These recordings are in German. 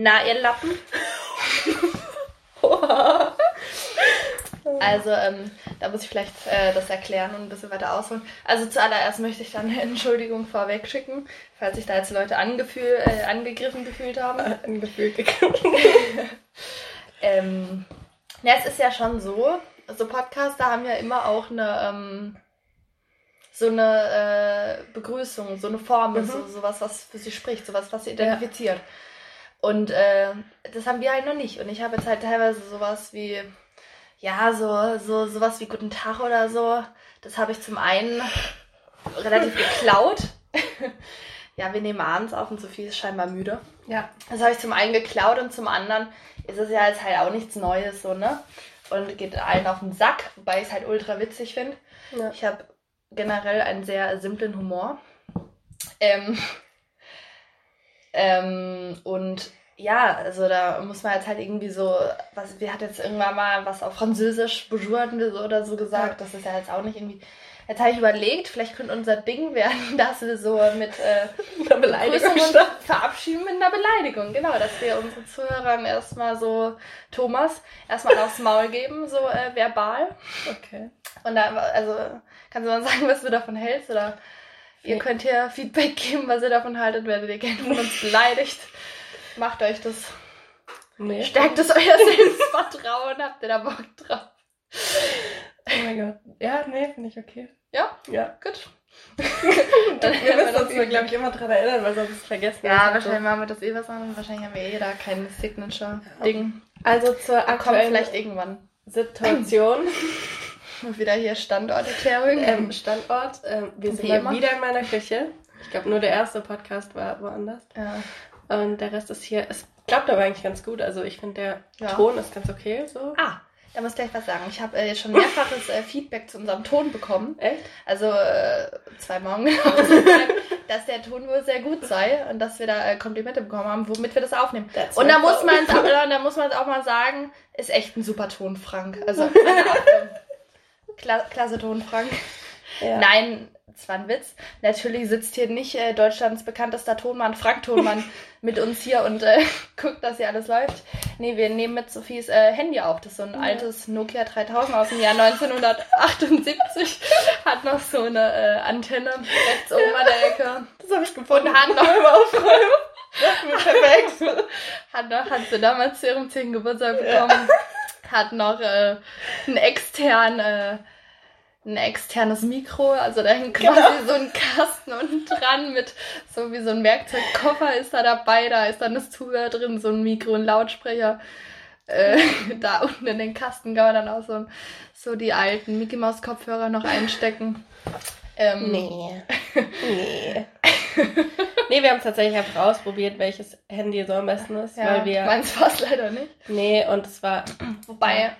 Na, ihr Lappen. also, ähm, da muss ich vielleicht äh, das erklären und ein bisschen weiter ausholen. Also zuallererst möchte ich dann eine Entschuldigung vorweg schicken, falls sich da jetzt Leute angefühl, äh, angegriffen gefühlt haben. Angefühlt ähm, ja, es ist ja schon so, so Podcaster haben ja immer auch eine, ähm, so eine äh, Begrüßung, so eine Formel, Mhm. so, sowas, was für sie spricht, sowas, was sie identifiziert. Und äh, das haben wir halt noch nicht. Und ich habe jetzt halt teilweise sowas wie, ja, so, so, sowas wie Guten Tag oder so. Das habe ich zum einen relativ geklaut. ja, wir nehmen abends auf und Sophie ist scheinbar müde. Ja. Das habe ich zum einen geklaut und zum anderen ist es ja jetzt halt auch nichts Neues, so, ne? Und geht allen auf den Sack, wobei ich es halt ultra witzig finde. Ja. Ich habe generell einen sehr simplen Humor. Ähm, ähm, und ja, also da muss man jetzt halt irgendwie so, was, wir hat jetzt irgendwann mal was auf Französisch Bonjour oder so gesagt, das ist ja jetzt auch nicht irgendwie. Jetzt habe ich überlegt, vielleicht könnte unser Ding werden, dass wir so mit äh, Beleidigung verabschieden mit einer Beleidigung. Genau, dass wir unseren Zuhörern erstmal so, Thomas, erstmal aufs Maul geben, so äh, verbal. Okay. Und da, also, kannst du mal sagen, was du davon hältst? Oder ihr könnt hier Feedback geben, was ihr davon haltet, werdet ihr gerne von uns beleidigt. Macht euch das, Nee. stärkt es euer Selbstvertrauen, habt ihr da Bock drauf? Oh mein Gott. Ja, nee, finde ich okay. Ja, Ja. gut. Wir haben wir müssen das uns nur, glaube ich, immer dran erinnern, weil sonst vergessen wir Ja, wahrscheinlich machen wir das eh was an. Wahrscheinlich haben wir eh da kein Signature-Ding. so. Also zur Kommt aktuellen vielleicht irgendwann. Situation. Wieder hier Standorterklärung. ähm, Standort. Ähm, wir sind mal immer. wieder in meiner Küche. Ich glaube, nur der erste Podcast war woanders. ja. Und der Rest ist hier. Es klappt aber eigentlich ganz gut. Also ich finde, der Ja. Ton ist ganz okay. So. Ah, da muss ich gleich was sagen. Ich habe äh, jetzt schon mehrfaches äh, Feedback zu unserem Ton bekommen. Echt? Also äh, zu sein, dass der Ton wohl sehr gut sei und dass wir da äh, Komplimente bekommen haben, womit wir das aufnehmen. That's Und da muss man es auch, da muss man auch mal sagen, ist echt ein super Ton, Frank. Also meine. Kla klasse Ton, Frank. Ja. Nein, es war ein Witz. Natürlich sitzt hier nicht äh, Deutschlands bekanntester Tonmann, Frank Tonmann, mit uns hier und äh, guckt, dass hier alles läuft. Nee, wir nehmen mit Sophies äh, Handy auf. Das ist so ein Ja. altes Nokia 3000 aus dem Jahr 1978. Hat noch so eine äh, Antenne rechts oben an der Ecke. Das habe ich gefunden. Und hat noch Aufräumen. Perfekt. hat, noch, hat sie damals zu ihrem 10. Geburtstag bekommen. Hat noch äh, ein extern, äh, ein externes Mikro, also da hängt quasi Genau. so ein Kasten unten dran mit so wie so ein Werkzeugkoffer ist da dabei, da ist dann das Zubehör drin, so ein Mikro, ein Lautsprecher. Äh, da unten in den Kasten kann man dann auch so, so die alten Mickey Maus Kopfhörer noch einstecken. Ähm, Nee. Nee. nee, wir haben es tatsächlich einfach ausprobiert, welches Handy so am besten ist, Ja, weil wir. meins war es leider nicht. Nee, und es war. Wobei,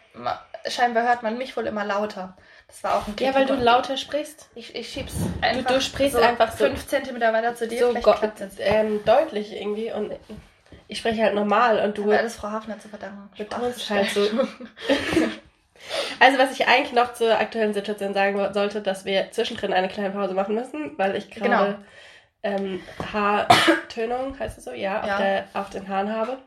scheinbar hört man mich wohl immer lauter. Das war auch ein Ja, weil du lauter sprichst. Ich, ich schieb's einfach du sprichst einfach so- 5 cm weiter zu dir. So ähm, deutlich irgendwie und ich spreche halt normal und du. Aber alles Frau Hafner zu verdanken. betonst Spaß. halt so. Also, was ich eigentlich noch zur aktuellen Situation sagen sollte, dass wir zwischendrin eine kleine Pause machen müssen, weil ich gerade Genau. Ähm, Haartönung, heißt es so, ja, auf, Ja. der, auf den Haaren habe.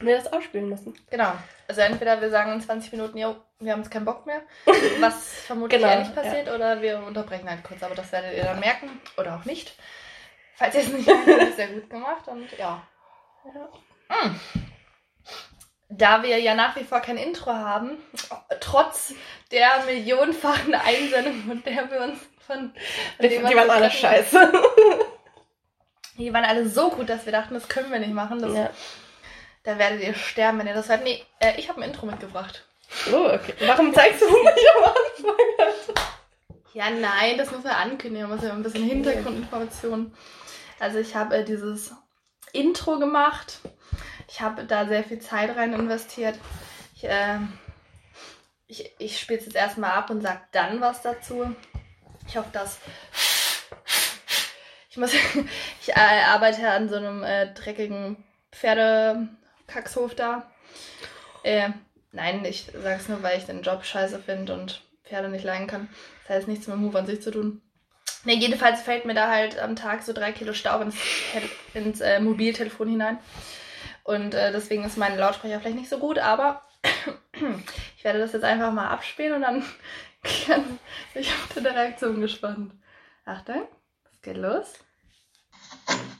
Und wir das ausspielen müssen. Genau. Also entweder wir sagen in 20 Minuten, jo, wir haben jetzt keinen Bock mehr, was vermutlich Genau, eher nicht passiert, oder wir unterbrechen halt kurz. Aber das werdet ihr dann merken oder auch nicht. Falls ihr es nicht merkt, habt ihr es sehr gut gemacht und ja. Mm. Da wir ja nach wie vor kein Intro haben, trotz der millionenfachen Einsendungen, von der wir uns von. Die, denen wir die waren alle scheiße. Die waren alle so gut, dass wir dachten, das können wir nicht machen. Das, ja. Da werdet ihr sterben, wenn ihr das hört. Nee, äh, ich habe ein Intro mitgebracht. Oh, okay. Warum zeigst du es nicht am Anfang? Ja, nein, das muss man ankündigen. Man muss ja ein bisschen Hintergrundinformationen. Also ich habe äh, dieses Intro gemacht. Ich habe da sehr viel Zeit rein investiert. Ich, äh, ich, ich spiele es jetzt erstmal ab und sage dann was dazu. Ich hoffe, dass... Ich muss... ich äh, arbeite an so einem äh, dreckigen Pferdekackshof da. Äh, nein, ich sage es nur, weil ich den Job scheiße finde und Pferde nicht leiden kann. Das heißt nichts mit dem Huf an sich zu tun. Ne, jedenfalls fällt mir da halt am Tag so drei Kilo Staub ins, ins äh, Mobiltelefon hinein. Und äh, deswegen ist mein Lautsprecher vielleicht nicht so gut, aber ich werde das jetzt einfach mal abspielen und dann kann ich auf deine Reaktion gespannt. Achtung, es geht los. Thank you.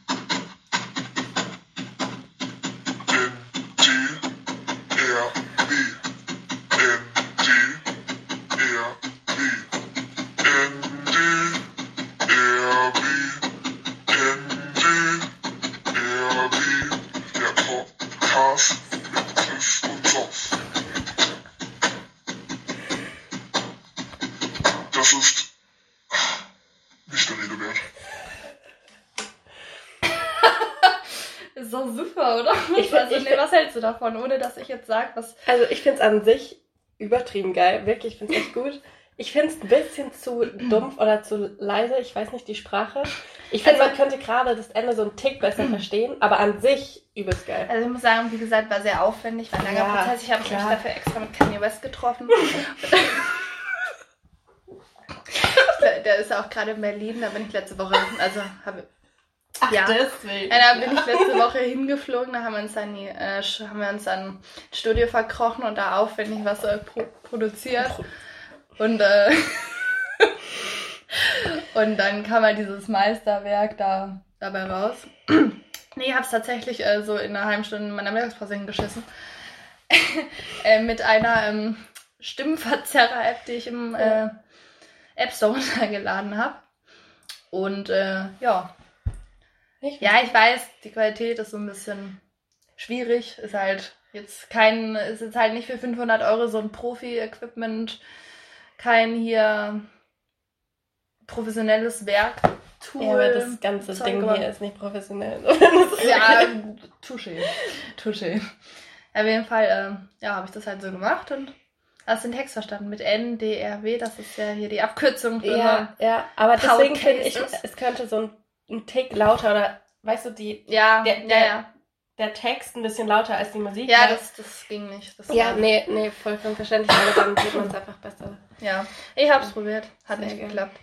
Du davon, ohne dass ich jetzt sage, was. Also ich finde es an sich übertrieben geil. Wirklich, ich finde es echt gut. Ich finde es ein bisschen zu dumpf oder zu leise. Ich weiß nicht die Sprache. Ich finde, also, man könnte gerade das Ende so einen Tick besser verstehen, aber an sich übelst geil. Also ich muss sagen, wie gesagt, war sehr aufwendig, war ein langer ja, Prozess. Ich habe mich dafür extra mit Kanye West getroffen. der ist auch gerade in Berlin, da bin ich letzte Woche, also habe Ach, ja. deswegen. Ja, da bin ich letzte Woche hingeflogen, da haben wir uns dann, die, äh, haben wir uns dann Studio verkrochen und da aufwendig was äh, pro produziert. Und, äh, und dann kam halt dieses Meisterwerk da dabei raus. nee, ich hab's tatsächlich äh, so in einer halben Stunde in meiner Mittagspause hingeschissen. äh, mit einer ähm, Stimmenverzerrer-App, die ich im äh, App Store runtergeladen habe. Und äh, ja, ich ja, ich weiß, die Qualität ist so ein bisschen schwierig. Ist halt jetzt kein, ist jetzt halt nicht für 500 Euro so ein Profi-Equipment, kein hier professionelles Werk. Tool. Ja, aber das ganze Zeug, Ding hier ist nicht professionell. ja, touché. Touché. Auf jeden Fall, äh, ja, habe ich das halt so gemacht und hast den Text verstanden mit NDRW, das ist ja hier die Abkürzung Ja, ja, aber deswegen finde ich, es könnte so ein ein Tick lauter oder weißt du, die ja, der, der, ja, der Text ein bisschen lauter als die Musik. Ja, das, das ging nicht. Das ja, nee, nee, vollkommen verständlich, aber dann tut man es einfach besser. Ja, ich habe es probiert, hat nicht geklappt.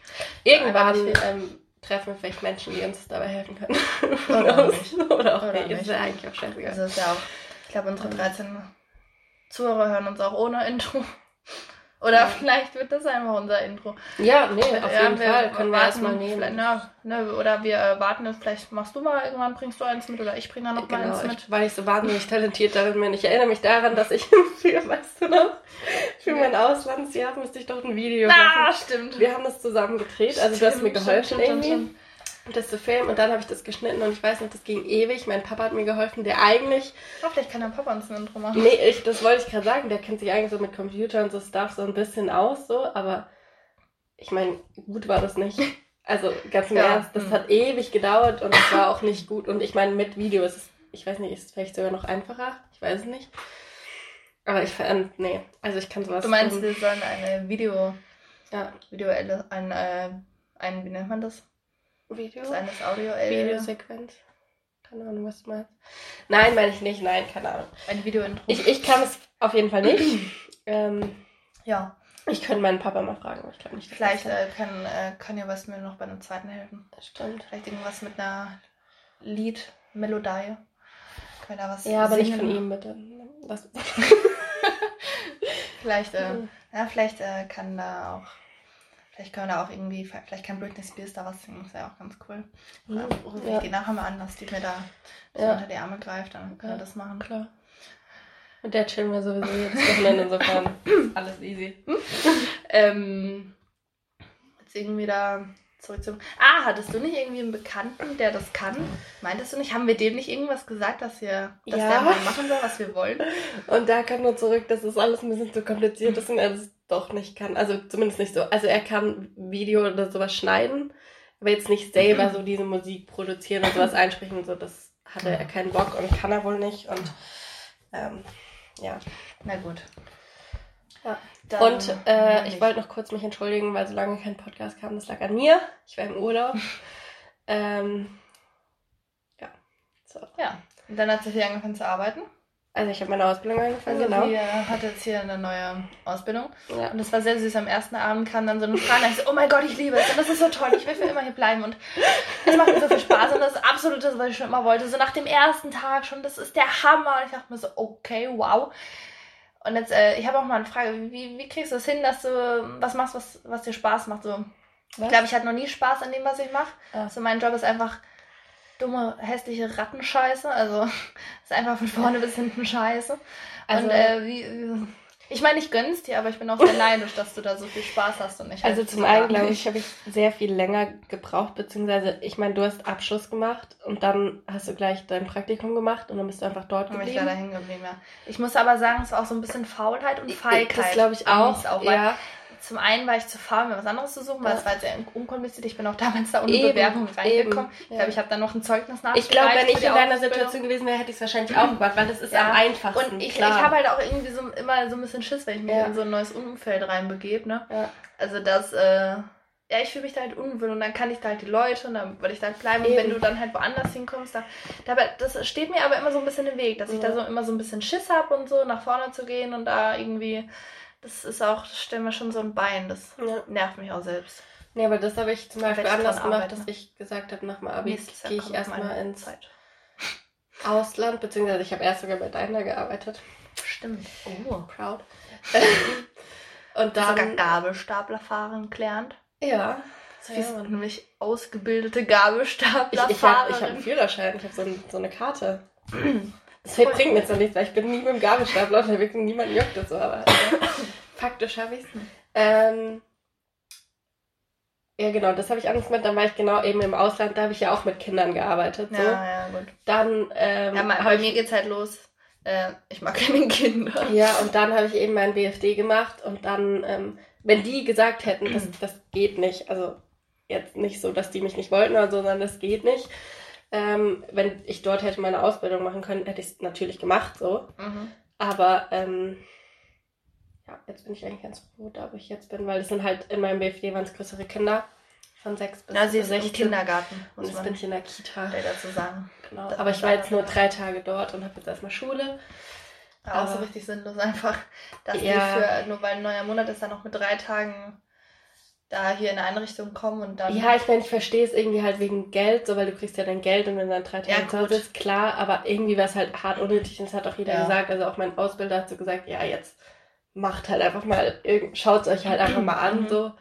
Irgendwann ähm, treffen wir vielleicht Menschen, die uns dabei helfen können. Oder, nicht. Oder auch Oder nicht. Ist ja eigentlich auch scheißegal. Also ist ja auch, ich glaube, unsere 13 Zuhörer hören uns auch ohne Intro. Oder ja. vielleicht wird das einfach unser Intro. Ja, nee, auf ja, jeden Fall. Können wir erstmal nehmen. Na, ne, oder wir äh, warten vielleicht machst du mal irgendwann, bringst du eins mit oder ich bringe da noch genau, mal eins mit. Weil ich so wahnsinnig talentiert darin bin. Ich erinnere mich daran, dass ich für, weißt du noch, für ja. mein Auslandsjahr musste ich doch ein Video ah, machen. Ah, stimmt. Wir haben das zusammen gedreht, also stimmt, du hast mir geholfen stimmt, irgendwie. Stimmt, das zu filmen und dann habe ich das geschnitten und ich weiß nicht, das ging ewig. Mein Papa hat mir geholfen, der eigentlich. Oh, vielleicht kann dein Papa uns ein Intro machen. Nee, ich, das wollte ich gerade sagen. Der kennt sich eigentlich so mit Computer und so Stuff so ein bisschen aus, so, aber ich meine, gut war das nicht. Also ganz im ja. Ernst, das hm. hat ewig gedauert und es war auch nicht gut. Und ich meine, mit Video ist es, ich weiß nicht, ist es vielleicht sogar noch einfacher. Ich weiß es nicht. Aber ich fand, nee, also ich kann sowas. Du meinst, wir sollen eine Video, ja, Video, ein, äh, ein, wie nennt man das? Video? Seines Audio -L. Videosequenz. Keine Ahnung, was du meinst. Nein, meine ich nicht. Nein, keine Ahnung. Ein Video-Intro. Ich, ich kann es auf jeden Fall nicht. ähm, ja. Ich könnte meinen Papa mal fragen, aber ich glaube nicht. Vielleicht äh, kann, äh, kann ja was mir noch bei einem zweiten helfen. Das stimmt. Vielleicht irgendwas mit einer Lied-Melodie. Können da was Ja, aber singen. nicht von ihm, bitte. Vielleicht, äh, ja, vielleicht äh, kann da auch Vielleicht können wir da auch irgendwie, vielleicht kann Britney Spears da was singen, das wäre auch ganz cool. Mhm. Rufe ja. ich die nachher mal an, dass die mir da ja. unter die Arme greift, dann können ja. wir das machen. Klar. Und der chillen wir sowieso jedes Wochenende, insofern alles easy. ähm, jetzt irgendwie da zurück zum. Ah, hattest du nicht irgendwie einen Bekannten, der das kann? Meintest du nicht? Haben wir dem nicht irgendwas gesagt, dass wir, dass ja. der mal machen soll, was wir wollen? Und da kann nur zurück, dass das alles ein bisschen zu kompliziert ist und er das doch nicht kann. Also zumindest nicht so. Also er kann Video oder sowas schneiden, aber jetzt nicht selber so diese Musik produzieren und sowas einsprechen und so. Das hatte er keinen Bock und kann er wohl nicht. Und ähm, ja. Na gut. Ja. Dann und äh, ich wollte noch kurz mich entschuldigen, weil so lange kein Podcast kam. Das lag an mir. Ich war im Urlaub. ähm, ja. So. Ja. Und dann hat sie hier angefangen zu arbeiten. Also ich habe meine Ausbildung angefangen, also genau. Sie hat jetzt hier eine neue Ausbildung. Ja. Und es war sehr süß. Am ersten Abend kam dann so eine Frage, ich so, oh mein Gott, ich liebe es. Und das ist so toll. Ich will für immer hier bleiben. Und es macht mir so viel Spaß. Und das ist absolut das, was ich schon immer wollte. So nach dem ersten Tag schon, das ist der Hammer. Und ich dachte mir so, okay, wow. Und jetzt, äh, ich habe auch mal eine Frage, wie, wie kriegst du es das hin, dass du was machst, was, was dir Spaß macht? So, ich glaube, ich hatte noch nie Spaß an dem, was ich mache. Ja. So, mein Job ist einfach dumme, hässliche Rattenscheiße. Also ist einfach von vorne bis hinten scheiße. Also, und äh, wie, ich meine, ich gönn's dir, aber ich bin auch sehr neidisch, dass du da so viel Spaß hast und ich Also halt zum einen, glaube ich, habe ich sehr viel länger gebraucht, beziehungsweise, ich meine, du hast Abschluss gemacht und dann hast du gleich dein Praktikum gemacht und dann bist du einfach dort geblieben. Und ich war da hängen geblieben, ja. Ich muss aber sagen, es war auch so ein bisschen Faulheit und Feigheit. Das glaube ich auch, auch ja zum einen war ich zu faul, mir was anderes zu suchen, weil es war halt sehr unkompliziert. Ich bin auch damals da ohne eben, Bewerbung reingekommen. Eben, ich glaube, ich habe dann noch ein Zeugnis nachgereicht. Ich glaube, wenn ich in deiner Situation gewesen wäre, hätte ich es wahrscheinlich auch gemacht, weil das ist ja. am einfachsten. Und ich, ich habe halt auch irgendwie so immer so ein bisschen Schiss, wenn ich mich ja. in so ein neues Umfeld reinbegebe. Ne? Ja. Also das, äh, ja, ich fühle mich da halt unwohl und dann kann ich da halt die Leute und dann würde ich da halt bleiben. Eben. Und wenn du dann halt woanders hinkommst, da, dabei, das steht mir aber immer so ein bisschen im Weg, dass ich da so immer so ein bisschen Schiss habe und so, nach vorne zu gehen und da irgendwie das ist auch, das stellt mir schon so ein Bein. Das ja. nervt mich auch selbst. Nee, aber das habe ich zum Beispiel anders gemacht, dass ich gesagt habe, nach dem Abi gehe ich erstmal ins Zeit. Ausland, beziehungsweise ich habe erst sogar bei Daimler gearbeitet. Stimmt. Oh, proud. und dann sogar Gabelstaplerfahren gelernt. Ja. Das ist ja, nämlich ausgebildete Gabelstaplerfahrerin. Ich, ich habe hab einen Führerschein, ich habe so, ein, so eine Karte. Das bringt mir jetzt noch nichts, weil ich bin nie mit dem Gabelstapler unterwegs und niemand juckt das so, aber also, faktisch habe ich es. Ähm, ja, genau, das habe ich Angst mit. Dann war ich genau eben im Ausland, da habe ich ja auch mit Kindern gearbeitet. So. Ja, ja, gut. Dann, ähm, ja, bei, bei mir geht's halt los. Äh, ich mag keine Kinder. Ja, und dann habe ich eben mein BFD gemacht und dann, ähm, wenn die gesagt hätten, das, das geht nicht, also jetzt nicht so, dass die mich nicht wollten oder so, sondern das geht nicht, ähm, wenn ich dort hätte meine Ausbildung machen können, hätte ich es natürlich gemacht so. Mhm. Aber ähm, ja, jetzt bin ich eigentlich ganz froh, da wo ich jetzt bin, weil es sind halt in meinem BFD waren es größere Kinder von sechs bis ja, sie ist echt Kindergarten. Und jetzt bin ich in der Kita. dazu sagen. Genau. Aber ich war jetzt nur drei Tage dort und habe jetzt erstmal Schule. Aber auch so richtig sinnlos einfach, dass ja. die für, nur weil ein neuer Monat ist, dann noch mit drei Tagen da hier in eine Einrichtung kommen und dann. Ja, ich meine, ich verstehe es irgendwie halt wegen Geld, so weil du kriegst ja dein Geld und wenn dann drei Tage ja, ist, klar, aber irgendwie wäre es halt hart unnötig und das hat auch jeder ja. gesagt. Also auch mein Ausbilder hat so gesagt, ja, jetzt macht halt einfach mal, schaut es euch halt einfach mal an, mhm. so.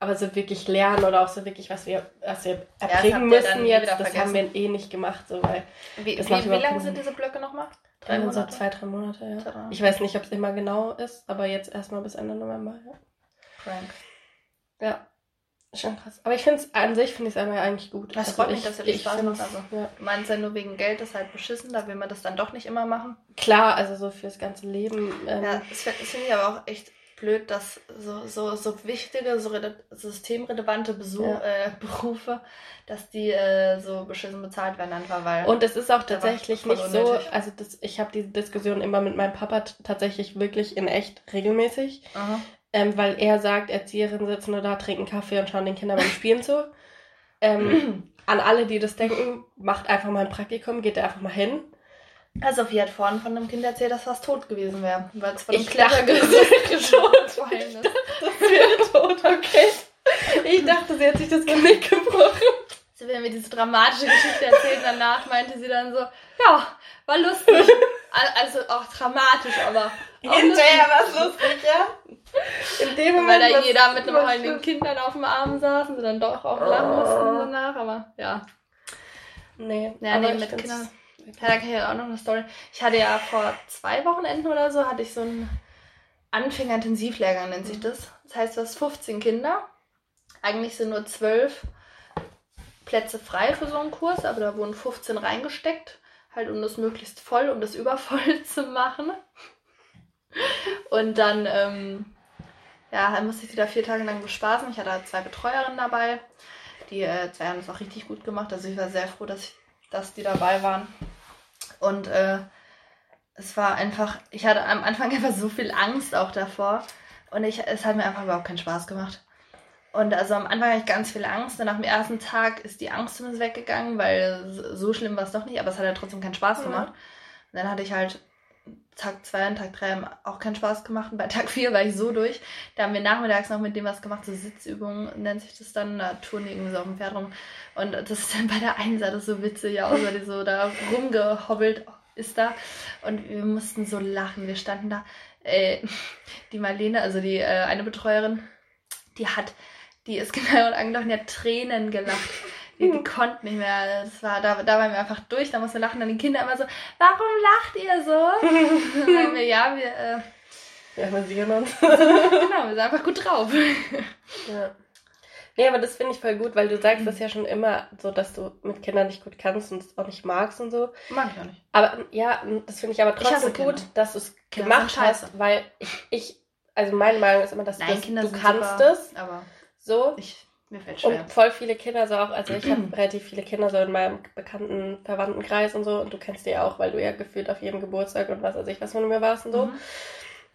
Aber so wirklich lernen oder auch so wirklich, was wir, was wir erbringen ja, müssen jetzt, das vergessen. haben wir eh nicht gemacht, so, weil. Wie, wie, wie lange sind diese Blöcke nochmal? Drei Monate? So zwei, drei Monate, ja. Ich weiß nicht, ob es immer genau ist, aber jetzt erstmal bis Ende November, ja. Frank. Ja. Schon krass. Aber ich finde es an sich, finde ich es einmal eigentlich gut. Das also freut mich, dass ihr das Spaß macht. Also, ja. Du meinst ja nur wegen Geld, das ist halt beschissen, da will man das dann doch nicht immer machen. Klar, also so fürs ganze Leben. Ähm, ja, das finde ich aber auch echt blöd, dass so, so, so wichtige, so systemrelevante Besuch, ja. äh, Berufe, dass die äh, so beschissen bezahlt werden, einfach weil. Und es ist auch tatsächlich nicht so, also das, ich habe diese Diskussion immer mit meinem Papa tatsächlich wirklich in echt regelmäßig. Aha ähm, weil er sagt, Erzieherinnen sitzen nur da, trinken Kaffee und schauen den Kindern beim Spielen zu. Ähm, an alle, die das denken, macht einfach mal ein Praktikum, geht da einfach mal hin. Also Sophie hat vorhin von einem Kind erzählt, das fast tot gewesen wäre, weil es von einem ich dachte, wäre tot. Das wäre tot, okay. Ich dachte, sie hat sich das Genick gebrochen. Will mir diese dramatische Geschichte erzählen, danach meinte sie dann so, ja, war lustig. Also auch dramatisch, aber. Hinterher war es lustig, ja? In dem Moment. Weil da jeder mit einem heulenden Kind dann auf dem Arm saß und sie dann doch auch lachen mussten danach, aber ja. Nee, ja, nee, mit Kindern. Ja, da kann ich auch noch eine Story. Ich hatte ja vor zwei Wochenenden oder so, hatte ich so einen Anfängerintensivlehrgang, nennt sich das. Das heißt, du hast 15 Kinder. Eigentlich sind nur 12 Plätze frei für so einen Kurs, aber da wurden 15 reingesteckt halt um das möglichst voll, um das übervoll zu machen. Und dann, ähm, ja, dann musste ich sie da vier Tage lang bespaßen. Ich hatte zwei Betreuerinnen dabei. Die äh, zwei haben das auch richtig gut gemacht. Also ich war sehr froh, dass, ich, dass die dabei waren. Und äh, es war einfach, ich hatte am Anfang einfach so viel Angst auch davor. Und ich, es hat mir einfach überhaupt keinen Spaß gemacht. Und also am Anfang hatte ich ganz viel Angst. Und nach dem ersten Tag ist die Angst zumindest weggegangen, weil so schlimm war es doch nicht, aber es hat ja trotzdem keinen Spaß gemacht. Mhm. Und dann hatte ich halt Tag 2 und Tag 3 haben auch keinen Spaß gemacht. Und bei Tag 4 war ich so durch. Da haben wir nachmittags noch mit dem was gemacht, so Sitzübungen nennt sich das dann. Da touren die irgendwie so auf dem Pferd rum. Und das ist dann bei der einen Seite so witzig aus, weil die so da rumgehobbelt ist da. Und wir mussten so lachen. Wir standen da. Äh, die Marlene, also die äh, eine Betreuerin, die hat, die ist genau angelaufen, die hat Tränen gelacht. Die, die konnten nicht mehr. Das war, da, da waren wir einfach durch, da mussten wir lachen. Dann die Kinder immer so, warum lacht ihr so? dann sagen wir, ja, wir. Äh, ja, wir sehen uns. genau, wir sind einfach gut drauf. Ja. Nee, aber das finde ich voll gut, weil du sagst das ja schon immer so, dass du mit Kindern nicht gut kannst und es auch nicht magst und so. Mag ich auch nicht. Aber ja, das finde ich aber Ich trotzdem gut, Kinder. dass du es gemacht hast, weil ich, ich, also meine Meinung ist immer, dass Nein, du, das, du kannst super, es Aber so. ich, mir fällt schwer. Und voll viele Kinder so auch, also ich habe relativ viele Kinder so in meinem bekannten Verwandtenkreis und so und du kennst die ja auch, weil du ja gefühlt auf jedem Geburtstag und was weiß ich was von mir warst und so. Mhm.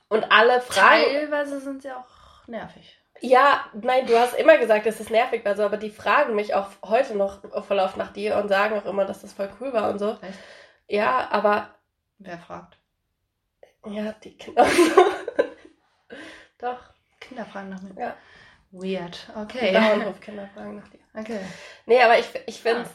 Und alle fragen, Teilweise sind sie auch nervig. ja, nein, du hast immer gesagt, dass es nervig war so, aber die fragen mich auch heute noch voll oft nach dir und sagen auch immer, dass das voll cool war und so. Echt? Ja, aber Wer fragt? ja, die Kinder. Doch, Kinder fragen nach mir. Ja. Weird. Okay. Bauernhofkinder fragen nach dir. Okay. Nee, aber ich, ich finde Ah.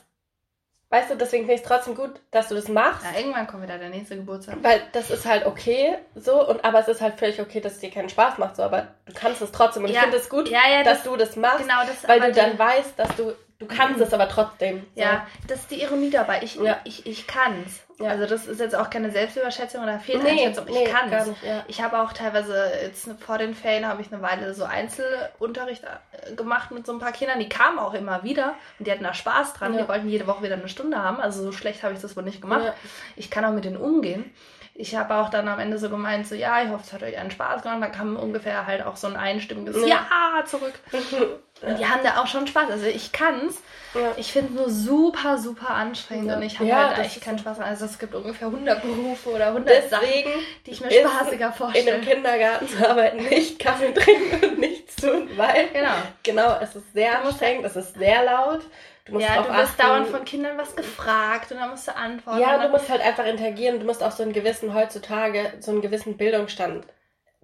weißt du, deswegen finde ich es trotzdem gut, dass du das machst. Ja, irgendwann kommt wieder der nächste Geburtstag. Weil das ist halt okay, so, und aber es ist halt völlig okay, dass es dir keinen Spaß macht, so, aber du kannst es trotzdem. Und ich Ja. finde es gut, Ja, ja, dass das, du das machst, genau das. weil du dann die- weißt, dass du, du kannst es aber trotzdem. So. Ja, das ist die Ironie dabei. Ich, ich, ich kann's. Ja. Also das ist jetzt auch keine Selbstüberschätzung oder Nee, Fehleinschätzung. Ich nee, gar nicht, ja. Ich habe auch teilweise jetzt vor den Ferien habe ich eine Weile so Einzelunterricht äh, gemacht mit so ein paar Kindern. Die kamen auch immer wieder und die hatten da Spaß dran. Ja. Die wollten jede Woche wieder eine Stunde haben. Also so schlecht habe ich das wohl nicht gemacht. Ja. Ich kann auch mit denen umgehen. Ich habe auch dann am Ende so gemeint, so ja, ich hoffe, es hat euch einen Spaß gemacht. Da kam ungefähr halt auch so ein einstimmiges. Ja zurück. Und die haben da auch schon Spaß. Also ich kann's. Ja. Ich finde es nur super, super anstrengend Ja. und ich habe Ja, halt echt keinen Spaß. Also es gibt ungefähr 100 Berufe oder 100 Sachen, Deswegen die ich mir spaßiger in einem vorstelle. Kindergarten zu arbeiten, nicht Kaffee trinken und nichts tun, weil Genau. genau, es ist sehr anstrengend, es ist sehr laut. Du musst Ja, du wirst dauernd von Kindern was gefragt und dann musst du antworten. Ja, du musst halt einfach interagieren. Du musst auch so einen gewissen heutzutage, so einen gewissen Bildungsstand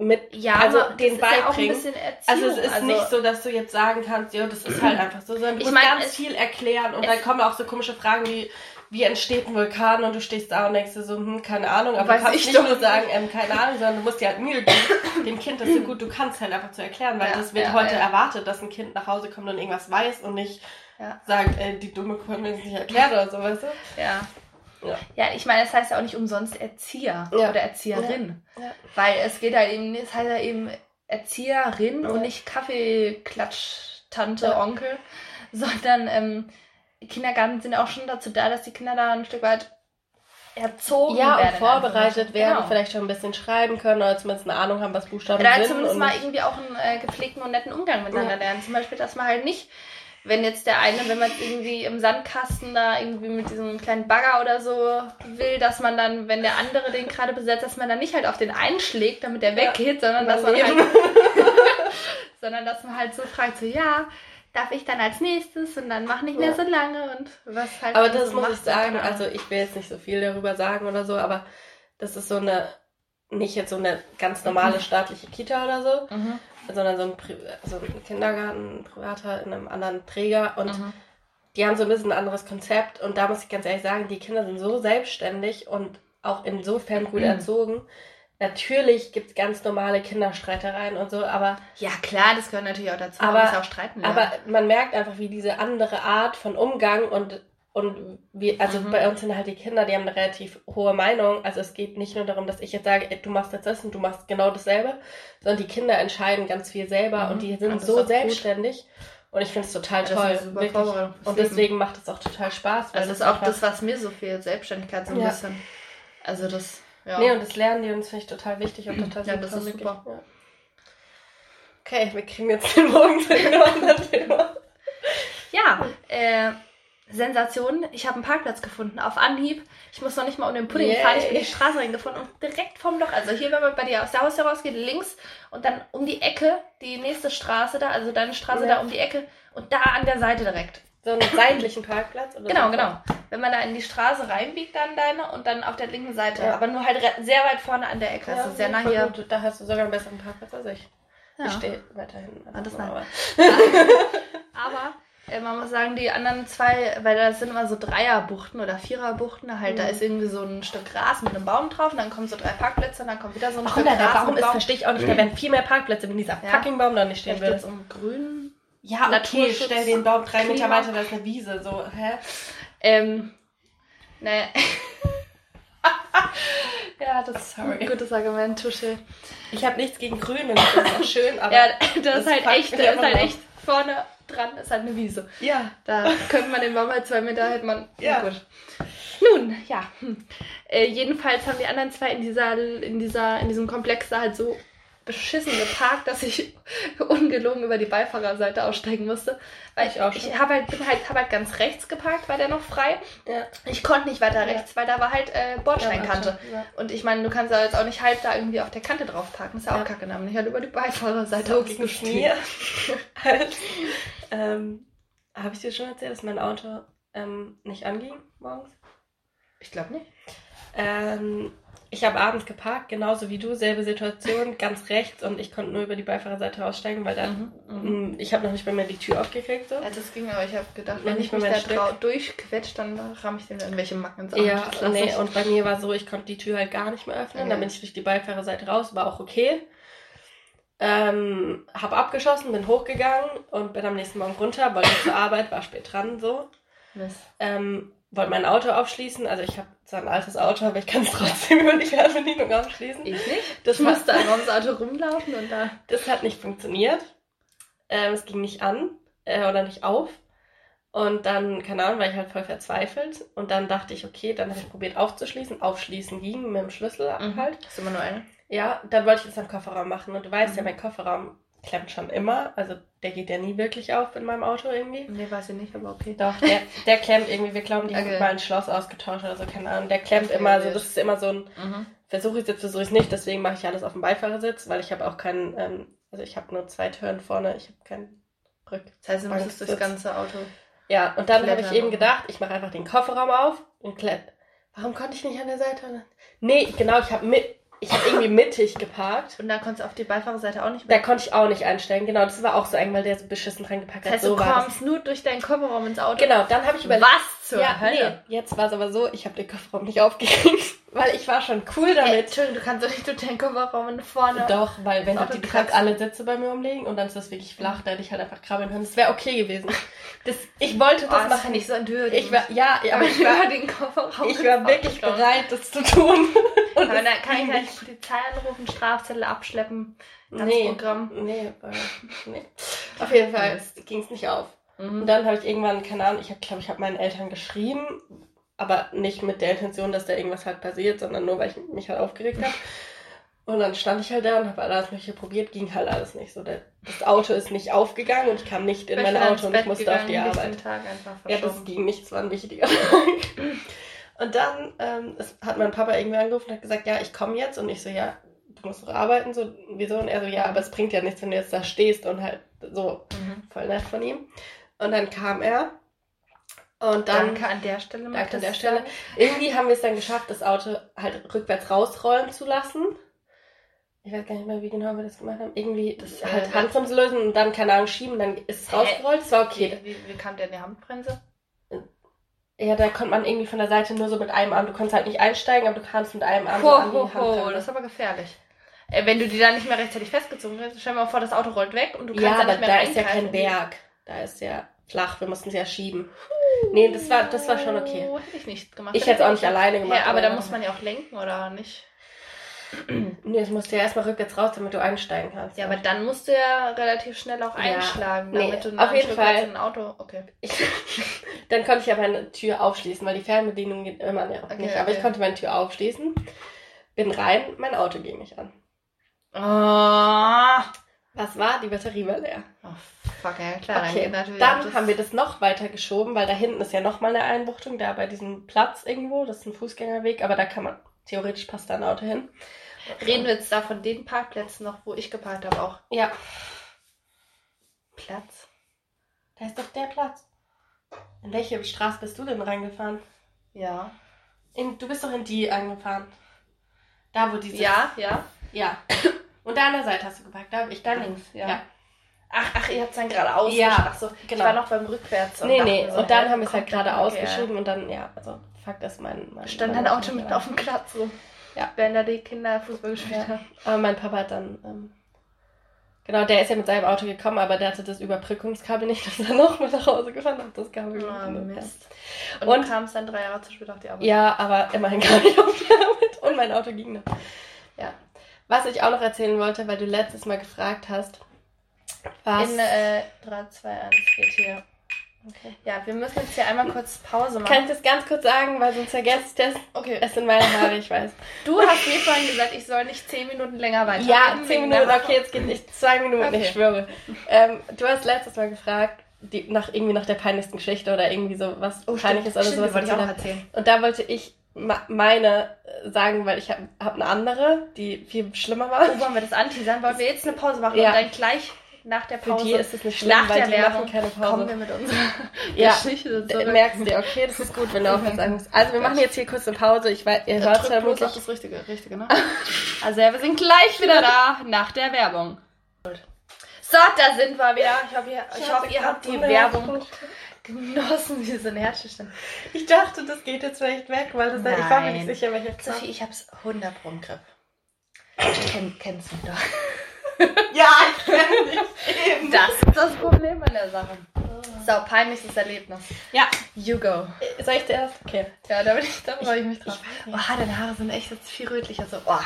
mit, ja, also aber den ja beibringen. Erziehung. Also es ist nicht so, dass du jetzt sagen kannst, jo, das ist halt einfach so, sondern du Ich musst mein, ganz viel erklären und dann kommen auch so komische Fragen wie, wie entsteht ein Vulkan und du stehst da und denkst dir so, hm, keine Ahnung, aber Weiß du kannst ich nicht doch nur sagen, ähm, keine Ahnung, sondern du musst dir halt Mühe geben, dem Kind das so gut du kannst halt einfach zu erklären, weil Ja, das wird ja, heute ja. erwartet, dass ein Kind nach Hause kommt und irgendwas weiß und nicht Ja. sagt, äh, die dumme konnte mir das nicht erklären oder so, weißt du? Ja. Ja. Ja, ich meine, es heißt ja auch nicht umsonst Erzieher Ja. oder Erzieherin. Ja. Ja. Weil es geht halt eben, es heißt ja eben Erzieherin Ja. und nicht Kaffeeklatsch, Tante, Ja. Onkel, sondern ähm, Kindergarten sind auch schon dazu da, dass die Kinder da ein Stück weit erzogen Ja, werden. und in vorbereitet Anführungsstrichen. werden, Genau. vielleicht schon ein bisschen schreiben können oder zumindest eine Ahnung haben, was Buchstaben Oder sind. zumindest und mal irgendwie auch einen äh, gepflegten und netten Umgang miteinander Ja. lernen. Zum Beispiel, dass man halt nicht, wenn jetzt der eine, wenn man irgendwie im Sandkasten da irgendwie mit diesem kleinen Bagger oder so will, dass man dann, wenn der andere den gerade besetzt, dass man dann nicht halt auf den einschlägt, damit der Ja. weggeht, sondern dass man halt, sondern dass man halt so fragt, so ja, darf ich dann als nächstes und dann mach nicht mehr Ja. so lange und was halt Aber das so muss ich sagen, also ich will jetzt nicht so viel darüber sagen oder so, aber das ist so eine, nicht jetzt so eine ganz normale staatliche Kita oder so, Mhm. Sondern so ein, Pri so ein Kindergarten, ein privater in einem anderen Träger und Mhm. die haben so ein bisschen ein anderes Konzept und da muss ich ganz ehrlich sagen, die Kinder sind so selbstständig und auch insofern gut Mhm. erzogen. Natürlich gibt es ganz normale Kinderstreitereien und so, aber Ja, klar, das gehört natürlich auch dazu. Aber- man muss ja auch streiten. lernen. Aber man merkt einfach, wie diese andere Art von Umgang und, und wie, also Mhm. bei uns sind halt die Kinder, die haben eine relativ hohe Meinung. Also es geht nicht nur darum, dass ich jetzt sage, ey, du machst jetzt das und du machst genau dasselbe, sondern die Kinder entscheiden ganz viel selber Mhm. und die sind so auch gut. selbstständig. Und ich finde es total Das toll. wirklich. Vorbereitung Und deswegen macht es auch total Spaß. weil Also das ist auch das, was mir so viel Selbstständigkeit so ein Ja. bisschen. Also das, ja. Nee, und das lernen die uns finde ich total wichtig und total Ja, das ist wirklich. super. Ja. Okay, wir kriegen jetzt den Morgen zu einem anderen Thema. ja äh, Sensation. Ich habe einen Parkplatz gefunden auf Anhieb. Ich muss noch nicht mal um den Pudding Yay. fahren. Ich bin die Straße reingefunden und direkt vom Loch. Also hier, wenn man bei dir aus der Haustür rausgeht, links und dann um die Ecke, die nächste Straße da, also deine Straße Ja. da um die Ecke und da an der Seite direkt. so einen seitlichen Parkplatz? Oder Genau, so? genau. Wenn man da in die Straße reinbiegt, dann deine und dann auf der linken Seite. Ja. Aber nur halt sehr weit vorne an der Ecke. Ja, also sehr nah hier. gut. Da hast du sogar einen besseren Parkplatz als ich. Ja. Ich stehe weiterhin. Das aber- Aber man muss sagen, die anderen zwei, weil das sind immer so Dreierbuchten oder Viererbuchten, halt, da Mhm. ist irgendwie so ein Stück Gras mit einem Baum drauf und dann kommen so drei Parkplätze und dann kommt wieder so ein Warum Stück da der Gras Baum mit ist, Baum. verstehe ich auch nicht. Da wären viel mehr Pparkplätze, wenn dieser Ja. fucking Baum da nicht stehen würde. um Grün. Ja, okay, Naturschutz, stell den Baum drei Meter Klima. weiter, da ist eine Wiese. So, hä? Ähm, ne. ja, das ist Sorry. ein gutes Argument, Tusche. Ich habe nichts gegen Grün und das ist auch schön, aber. Ja, das, das ist halt echt, das ist halt echt vorne dran, ist halt eine Wiese. ja. Da könnte man den Baum halt zwei Meter, hätte man. Ja. Gut. Nun, ja. Äh, jedenfalls haben die anderen zwei in dieser, in dieser, in diesem Komplex da halt so beschissen geparkt, dass ich ungelogen über die Beifahrerseite aussteigen musste. Weil Ich auch ich, schon. ich habe halt, bin halt, hab halt ganz rechts geparkt, war der noch frei. Ja. Ich konnte nicht weiter Ja. rechts, weil da war halt äh, Bordsteinkante. Ja. Und ich meine, du kannst ja jetzt auch nicht halb da irgendwie auf der Kante drauf parken. ist ja auch Ja. kacke. Dann bin ich halt über die Beifahrerseite So ausgestiegen. halt, ähm, habe ich dir schon erzählt, dass mein Auto ähm, nicht anging morgens? Ich glaube nicht. Ähm, ich habe abends geparkt, genauso wie du, selbe Situation, ganz rechts und ich konnte nur über die Beifahrerseite aussteigen, weil dann, Mhm, mh, ich habe noch nicht bei mir die Tür aufgekriegt. So. Ja, das ging aber. Ich habe gedacht, Wenn wenn ich mich da Stück- drau- durchquetscht, dann ramme ich dem irgendwelche Macken ins Ja, Das lass nee, ich. und bei mir war so, ich konnte die Tür halt gar nicht mehr öffnen. Okay. Dann bin ich durch die Beifahrerseite raus, war auch okay. Ähm, hab abgeschossen, bin hochgegangen und bin am nächsten Morgen runter, wollte zur Arbeit, war spät dran so. Ähm, wollte mein Auto aufschließen, also ich habe zwar ein altes Auto, aber ich kann es trotzdem über die Fernbedienung aufschließen. Ich nicht. Das, Ich musste einfach ums Auto rumlaufen und da. das hat nicht funktioniert. Ähm, es ging nicht an äh, oder nicht auf. Und dann, keine Ahnung, war ich halt voll verzweifelt. Und dann dachte ich, okay, dann habe ich probiert aufzuschließen. Aufschließen ging mit dem Schlüssel halt. Das ist manuell. Ja, dann wollte ich das am Kofferraum machen. Und du weißt ja, Mhm. mein Kofferraum klemmt schon immer. Also der geht ja nie wirklich auf in meinem Auto irgendwie. Nee, weiß ich nicht, aber okay. Doch, der, der klemmt irgendwie. Wir glauben, die Okay. haben mal ein Schloss ausgetauscht oder so, keine Ahnung. Der klemmt immer. So, wild. das ist immer so ein Mhm. Versuche ich jetzt, versuche ich es nicht. Deswegen mache ich alles auf dem Beifahrersitz, weil ich habe auch keinen, ähm, also ich habe nur zwei Türen vorne. Ich habe keinen Rück. Das heißt, du musstest durchs Banksitz. ganze Auto. Ja, und dann habe ich eben gedacht, ich mache einfach den Kofferraum auf und kletter. Warum konnte ich nicht an der Seite? Nee, genau, ich habe mit, ich habe irgendwie mittig geparkt. Und da konntest du auf die Beifahrerseite auch nicht Da mehr. konnte ich auch nicht einsteigen. Genau, das war auch so eng, weil der so beschissen dran gepackt Das hat. heißt, so du kommst nur durch deinen Kofferraum ins Auto. das. Genau, dann habe ich überlegt. Was zur ja, Hölle? nee, jetzt war es aber so, ich habe den Kofferraum nicht aufgekriegt, weil ich war schon cool Ey, damit. Entschuldigung, du kannst doch nicht durch deinen Kofferraum vorne. Doch, weil wenn Das kannst kratzt. alle Sitze bei mir umlegen und dann ist das wirklich flach, da hätte ich halt einfach krabbeln können. Das wäre okay gewesen. Das, ich wollte Oh, das das machen. ich so entwürdigend. Ich war, ja, aber ich war, den Kofferraum. ich war wirklich aufgekommen. bereit, das zu tun. Und Aber das dann kann ich die Polizei anrufen, Strafzettel abschleppen. Ganz Nee, Programm. nee, äh, nee. Auf jeden Fall ging es nicht auf. Und Mhm. dann habe ich irgendwann, keine Ahnung, ich glaube ich, habe meinen Eltern geschrieben, aber nicht mit der Intention, dass da irgendwas halt passiert, sondern nur, weil ich mich halt aufgeregt habe. Und dann stand ich halt da und habe alles Mögliche probiert, ging halt alles nicht so. Der, das Auto ist nicht aufgegangen und ich kam nicht in Ich mein Auto und ich musste auf die gegangen, Arbeit. Tag einfach Ja, das ging nicht, es war ein wichtiger Tag. Und dann ähm, es hat mein Papa irgendwie angerufen und hat gesagt, ja, ich komme jetzt. Und ich so, ja, du musst noch arbeiten, so, wieso? Und er so, ja, aber es bringt ja nichts, wenn du jetzt da stehst und halt so, Mhm. voll nett von ihm. Und dann kam er und dann, Danke an der Stelle. danke an möchtest der Stelle, irgendwie haben wir es dann geschafft, das Auto halt rückwärts rausrollen zu lassen. Ich weiß gar nicht mehr, wie genau wir das gemacht haben. Irgendwie Das, das halt äh, Handbremse lösen und dann, keine Ahnung, schieben, dann ist es rausgerollt. Das war okay. Wie, wie, wie kam der in die Handbremse? Ja, da konnte man irgendwie von der Seite nur so mit einem Arm, du konntest halt nicht einsteigen, aber du kannst mit einem Arm so an Ho, ho, ho, das ist aber gefährlich. Äh, wenn du die dann nicht mehr rechtzeitig festgezogen hast, stell dir mal vor, das Auto rollt weg und du kannst ja, da aber nicht mehr da ist ja kein. Berg. Da ist ja flach, wir mussten sie ja schieben. Nee, das war, das war schon okay. Oh, hätte ich nicht gemacht. Ich hätte es auch nicht alleine gemacht. Ja, aber da muss man ja auch lenken, oder nicht? Nee, es musste ja erstmal rückwärts raus, damit du einsteigen kannst. Ja, aber dann musst du ja relativ schnell auch Ja, einschlagen, nee, damit du auf jeden Fall. ein Auto. Okay. Ich, dann konnte ich aber eine Tür aufschließen, weil die Fernbedienung geht immer nicht. Okay, aber ich okay. konnte meine Tür aufschließen, bin rein, mein Auto ging nicht an. Oh, Was war? Die Batterie war leer. oh fuck, ja klar. Okay, geht natürlich dann haben wir das noch weiter geschoben, weil da hinten ist ja nochmal eine Einbuchtung, da bei diesem Platz irgendwo, das ist ein Fußgängerweg, aber da kann man, theoretisch passt da ein Auto hin. Reden wir jetzt da von den Parkplätzen noch, wo ich geparkt habe, auch Ja, Platz? da ist doch der Platz. In welche Straße bist du denn reingefahren? Ja. In, du bist doch in die angefahren. Da, wo die sind. Ja, ja. Ja. Und da an der Seite hast du geparkt. Da habe ich Da links, ja. ja. Ach, ach, ihr habt es dann gerade ausgeschrieben. Ja, Ach so, ich genau. war noch beim Rückwärts. Nee, dachte nee. mir so, und dann hä, haben wir es halt kommt gerade dann- okay, ausgeschrieben und dann, ja, also Fakt ist, mein, mein Ja. Stand mein dein Auto nicht mitten auf dem Platz rum. Ja. Während da die Kinder Fußball gespielt Ja. haben. Aber mein Papa hat dann, ähm, genau, der ist ja mit seinem Auto gekommen, aber der hatte das Überbrückungskabel nicht, dass er noch mit nach Hause gefahren hat. Das Kabel Oh, gefunden. Mist. Und, Und- du kamst dann drei Jahre zu spät auf die Arbeit. Ja, aber immerhin kam ich auf die Arbeit und mein Auto ging noch. Was ich auch noch erzählen wollte, weil du letztes Mal gefragt hast, was... In äh, 3, 2, 1 geht hier. okay. Ja, wir müssen jetzt hier einmal kurz Pause machen. Kann ich das ganz kurz sagen, weil sonst vergesse ich das. okay. Es sind meine Haare, ich weiß. Du hast mir vorhin gesagt, ich soll nicht 10 Minuten länger weiter. Ja, zehn Minuten, okay, jetzt geht nicht zwei Minuten, Okay. ich schwöre. Ähm, du hast letztes Mal gefragt, die, nach, irgendwie nach der peinlichsten Geschichte oder irgendwie so was Oh, Peinliches stimmt, oder sowas. wollte ich auch erzählen. Und da wollte ich meine äh, sagen, weil ich habe hab eine andere, die viel schlimmer war. Oh, wollen wir das anteasern? Wollen wir jetzt eine Pause machen Ja. und dann gleich nach der Für Pause, die ist es nicht schlimm, nach weil der die Werbung, machen keine kommen Pause. wir mit unserer Ja, Geschichte D- zurück. Merkst du, okay, das ist gut, wenn du auch was sagen musst. Also wir machen jetzt hier kurz eine Pause. Ich weiß, ihr Äh, hört drück ja das Richtige, Richtige, ne? Also ja, wir sind gleich wieder da nach der Werbung. So, da sind wir wieder. Ich hoffe, ihr, ich hoffe, ihr habt die Werbung genossen. Wir sind Herzstillstand. Ich dachte, das geht jetzt vielleicht weg, weil das, ich war mir nicht Nein. sicher, welcher Knopf. Sophie, ich hab's 100 Pro im Griff. Du kenn, kennst mich doch. Ja, ich kenn dich eben. Das ist das Problem an der Sache. So, peinlichstes Erlebnis. Ja, You go. Soll ich zuerst? Okay. Ja, da, bin ich, da freue ich mich drauf. Ich Oh, deine Haare sind echt jetzt viel rötlicher. So, oh.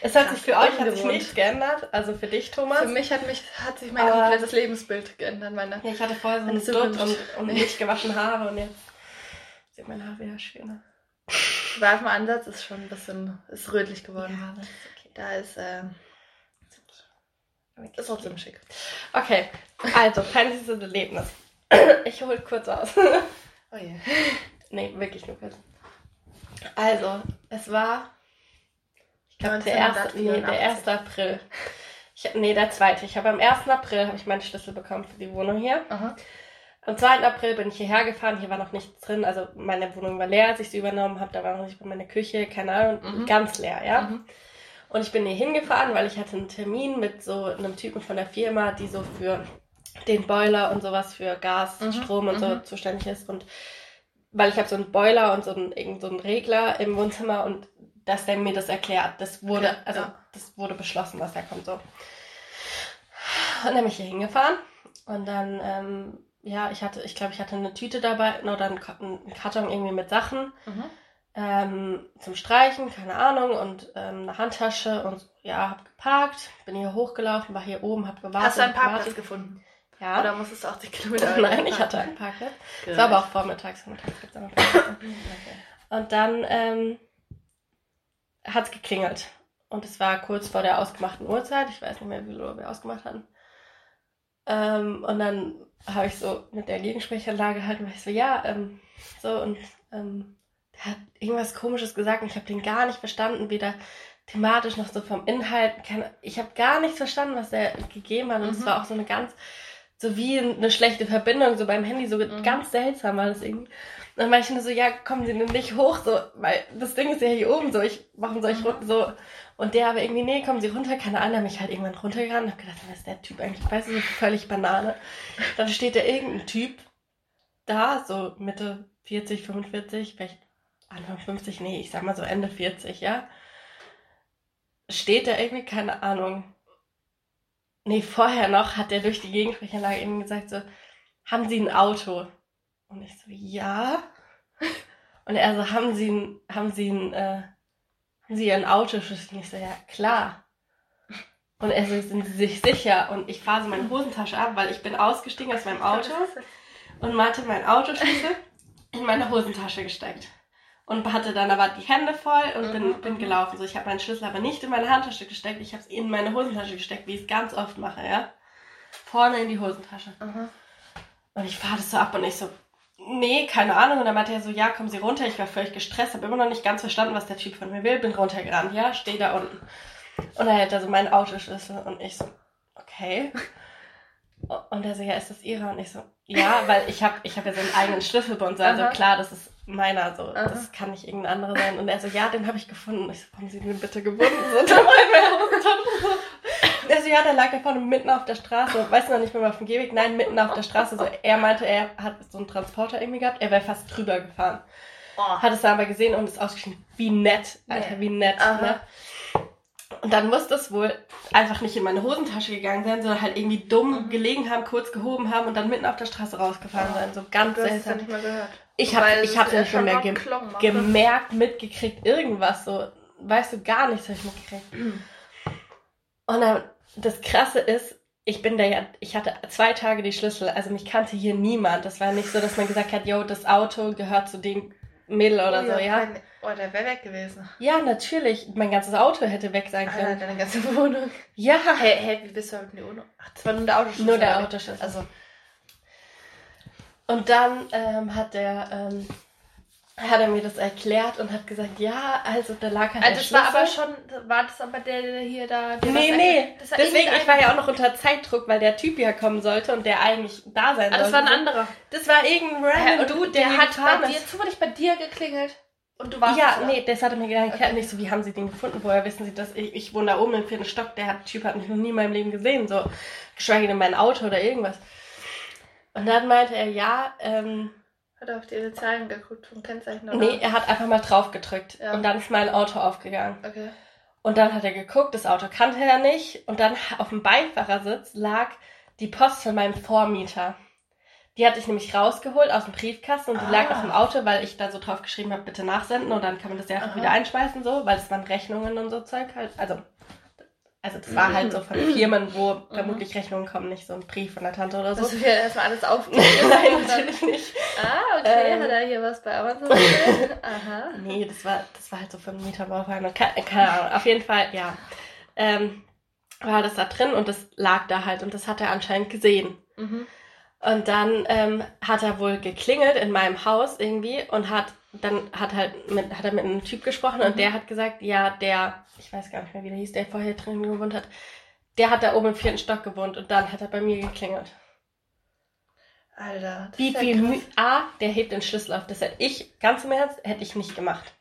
Es hat sich für euch hat sich Ungewohnt. nichts geändert, also für dich, Thomas. Für mich hat, mich hat sich mein Aber- komplettes Lebensbild geändert. Meine. Ja, ich hatte vorher so einen Dutt und, und nicht gewaschene Haare und jetzt sieht mein Haar wieder schöner. War dem Ansatz ist schon ein bisschen ist rötlich geworden. Ja, das ist okay. Da ist, ähm, ist trotzdem schick. Okay, also, peinlichstes Erlebnis. Ich hole kurz aus. Oh je. Nee, wirklich nur kurz. Also, es war, ich glaube, der, erste, nee, der 1. April. Ich, nee, der zweite. Ich habe am 1. April habe ich meinen Schlüssel bekommen für die Wohnung hier. Aha. Am 2. April bin ich hierher gefahren, hier war noch nichts drin, also meine Wohnung war leer, als ich sie übernommen habe, da war noch nicht meine Küche, keine Ahnung, Mhm. ganz leer, ja. Mhm. Und ich bin hier hingefahren, weil ich hatte einen Termin mit so einem Typen von der Firma, die so für den Boiler und sowas für Gas, Mhm, Strom und so mhm. zuständig ist. Und weil ich habe so einen Boiler und so einen, irgend so einen Regler im Wohnzimmer und dass der mir das erklärt. Das wurde, Okay, also ja. das wurde beschlossen, dass der kommt so. Und dann bin ich hier hingefahren und dann, ähm, ja, ich hatte, ich glaube, ich hatte eine Tüte dabei oder einen, einen Karton irgendwie mit Sachen Mhm. ähm, zum Streichen, keine Ahnung, und ähm, eine Handtasche und ja, hab geparkt, bin hier hochgelaufen, war hier oben, hab gewartet. Hast du einen Parkplatz gewartet. gefunden? Ja. Oder musstest du 80 Kilometer? Nein, ich hatte einen Parkplatz. Es war aber auch vormittags, vormittags gibt's auch. Und dann ähm, hat's geklingelt. Und es war kurz vor der ausgemachten Uhrzeit. Ich weiß nicht mehr, wie viel Uhr wir ausgemacht hatten. Ähm, und dann habe ich so mit der Gegensprechanlage gehalten, weil ich so, ja, ähm, so und ähm, der hat irgendwas komisches gesagt und ich habe den gar nicht verstanden, weder thematisch noch so vom Inhalt. Keine, ich habe gar nichts verstanden, was er gegeben hat. Und es Mhm. war auch so eine ganz, so wie eine schlechte Verbindung, so beim Handy, so Mhm. ganz seltsam war das irgendwie. Dann meinte ich nur so, ja, kommen Sie denn nicht hoch, so, weil das Ding ist ja hier oben, so, ich, warum soll ich Mhm. runter, so. Und der aber irgendwie, nee, kommen Sie runter, keine Ahnung, mich halt irgendwann runtergegangen und hab gedacht, was ist der Typ eigentlich, weißt du, so völlig Banane. Dann steht da irgendein Typ da, so Mitte 40, 45, vielleicht Anfang 50, nee, ich sag mal so Ende 40, ja. Steht da irgendwie, keine Ahnung. Nee, vorher noch hat er durch die Gegensprechanlage eben gesagt so, haben Sie ein Auto? Und ich so, ja. Und er so, haben Sie ein, haben Sie ein, äh, haben Sie Ihren Autoschlüssel? Und ich so, ja, klar. Und er so, sind Sie sich sicher? Und ich fahre so meine Hosentasche ab, weil ich bin ausgestiegen aus meinem Auto und hatte meinen Autoschlüssel in meine Hosentasche gesteckt. Und hatte dann aber die Hände voll und bin, Mhm, bin mhm. gelaufen. So, ich habe meinen Schlüssel aber nicht in meine Handtasche gesteckt, ich habe es in meine Hosentasche gesteckt, wie ich es ganz oft mache, ja. Vorne in die Hosentasche. Aha. Und ich fahre das so ab und ich so, nee, keine Ahnung. Und dann meinte er so, ja, kommen Sie runter. Ich war völlig gestresst, habe immer noch nicht ganz verstanden, was der Typ von mir will. Bin runtergerannt, ja, stehe da unten. Und er hält da so meinen Autoschlüssel und ich so, okay. Und er so, ja, ist das ihrer? Und ich so, ja, weil ich habe ich hab ja so einen eigenen Schlüsselbund. So, also Aha. klar, das ist meiner, so. Aha. Das kann nicht irgendein anderer sein. Und er so, ja, den habe ich gefunden. Und ich so, haben Sie den bitte gebunden? So, und er so, ja, der lag da vorne mitten auf der Straße. Weißt du noch nicht mehr auf dem Gehweg? Nein, mitten auf der Straße. So, er meinte, er hat so einen Transporter irgendwie gehabt. Er wäre fast drüber gefahren. Oh. Hat es dann aber gesehen und ist ausgeschrieben, wie nett, Alter, wie nett, ne? Und dann muss das wohl einfach nicht in meine Hosentasche gegangen sein, sondern halt irgendwie dumm mhm. gelegen haben, kurz gehoben haben und dann mitten auf der Straße rausgefahren sein. So ganz du seltsam. Ja nicht mal gehört. Ich habe ich hab ja schon mehr ge gemerkt, mitgekriegt, irgendwas so. Weißt du, gar nichts habe ich mitgekriegt. Mhm. Und dann, das Krasse ist, ich bin da ja, ich hatte zwei Tage die Schlüssel, also mich kannte hier niemand. Das war nicht so, dass man gesagt hat, yo, das Auto gehört zu dem Mädel oder oh, so, ja. Kein, oh, der wäre weg gewesen. Ja, natürlich. Mein ganzes Auto hätte weg sein können. Ah, deine ganze Wohnung. Ja. Hey, hey, wie bist du heute in die Wohnung? Ach, das war nur der Autoschlüssel. Nur der Autoschlüssel. Also. Und dann ähm, hat der, ähm, hat er mir das erklärt und hat gesagt, ja, also da lag halt also das war aber schon, war das aber der, der hier da... Der nee, nee, deswegen, ich war ja auch noch unter Zeitdruck, weil der Typ ja kommen sollte und der eigentlich da sein ah, sollte. das war ein anderer. Das war irgendein random und Dude, der, der hat bei dir, zufällig bei dir geklingelt. Und du warst Ja, nee, das hat er mir gedacht, okay. nicht so, wie haben sie den gefunden? Woher wissen sie das? Ich, ich wohne da oben im vierten Stock, der Typ hat mich noch nie in meinem Leben gesehen, so geschweige denn mein Auto oder irgendwas. Und dann meinte er, ja, ähm, hat er auf die Zahlen geguckt vom Kennzeichen? Oder? Nee, er hat einfach mal drauf gedrückt. Ja. Und dann ist mein Auto aufgegangen. Okay. Und dann hat er geguckt, das Auto kannte er nicht. Und dann auf dem Beifahrersitz lag die Post von meinem Vormieter. Die hatte ich nämlich rausgeholt aus dem Briefkasten und die ah. lag auf dem Auto, weil ich da so drauf geschrieben habe, bitte nachsenden und dann kann man das ja einfach wieder einschmeißen, so, weil es waren Rechnungen und so Zeug halt. Also also das war halt so von Firmen, wo mhm. vermutlich Rechnungen kommen, nicht so ein Brief von der Tante oder so. Das wird erstmal alles aufgeben. Nein, natürlich nicht. Ah, okay, ähm, hat er hier was bei Amazon bestellt? Aha. Nee, das war, das war halt so von Mieterbauverein. Keine, keine Ahnung, auf jeden Fall, ja. Ähm, war das da drin und das lag da halt und das hat er anscheinend gesehen. Mhm. Und dann ähm, hat er wohl geklingelt in meinem Haus irgendwie und hat dann hat halt mit, hat er mit einem Typ gesprochen mhm. und der hat gesagt, ja, der, ich weiß gar nicht mehr, wie der hieß, der vorher drin gewohnt hat, der hat da oben im vierten Stock gewohnt und dann hat er bei mir geklingelt. Alter. Wie viel A, der hebt den Schlüssel auf. Das hätte ich, ganz im Ernst, hätte ich nicht gemacht.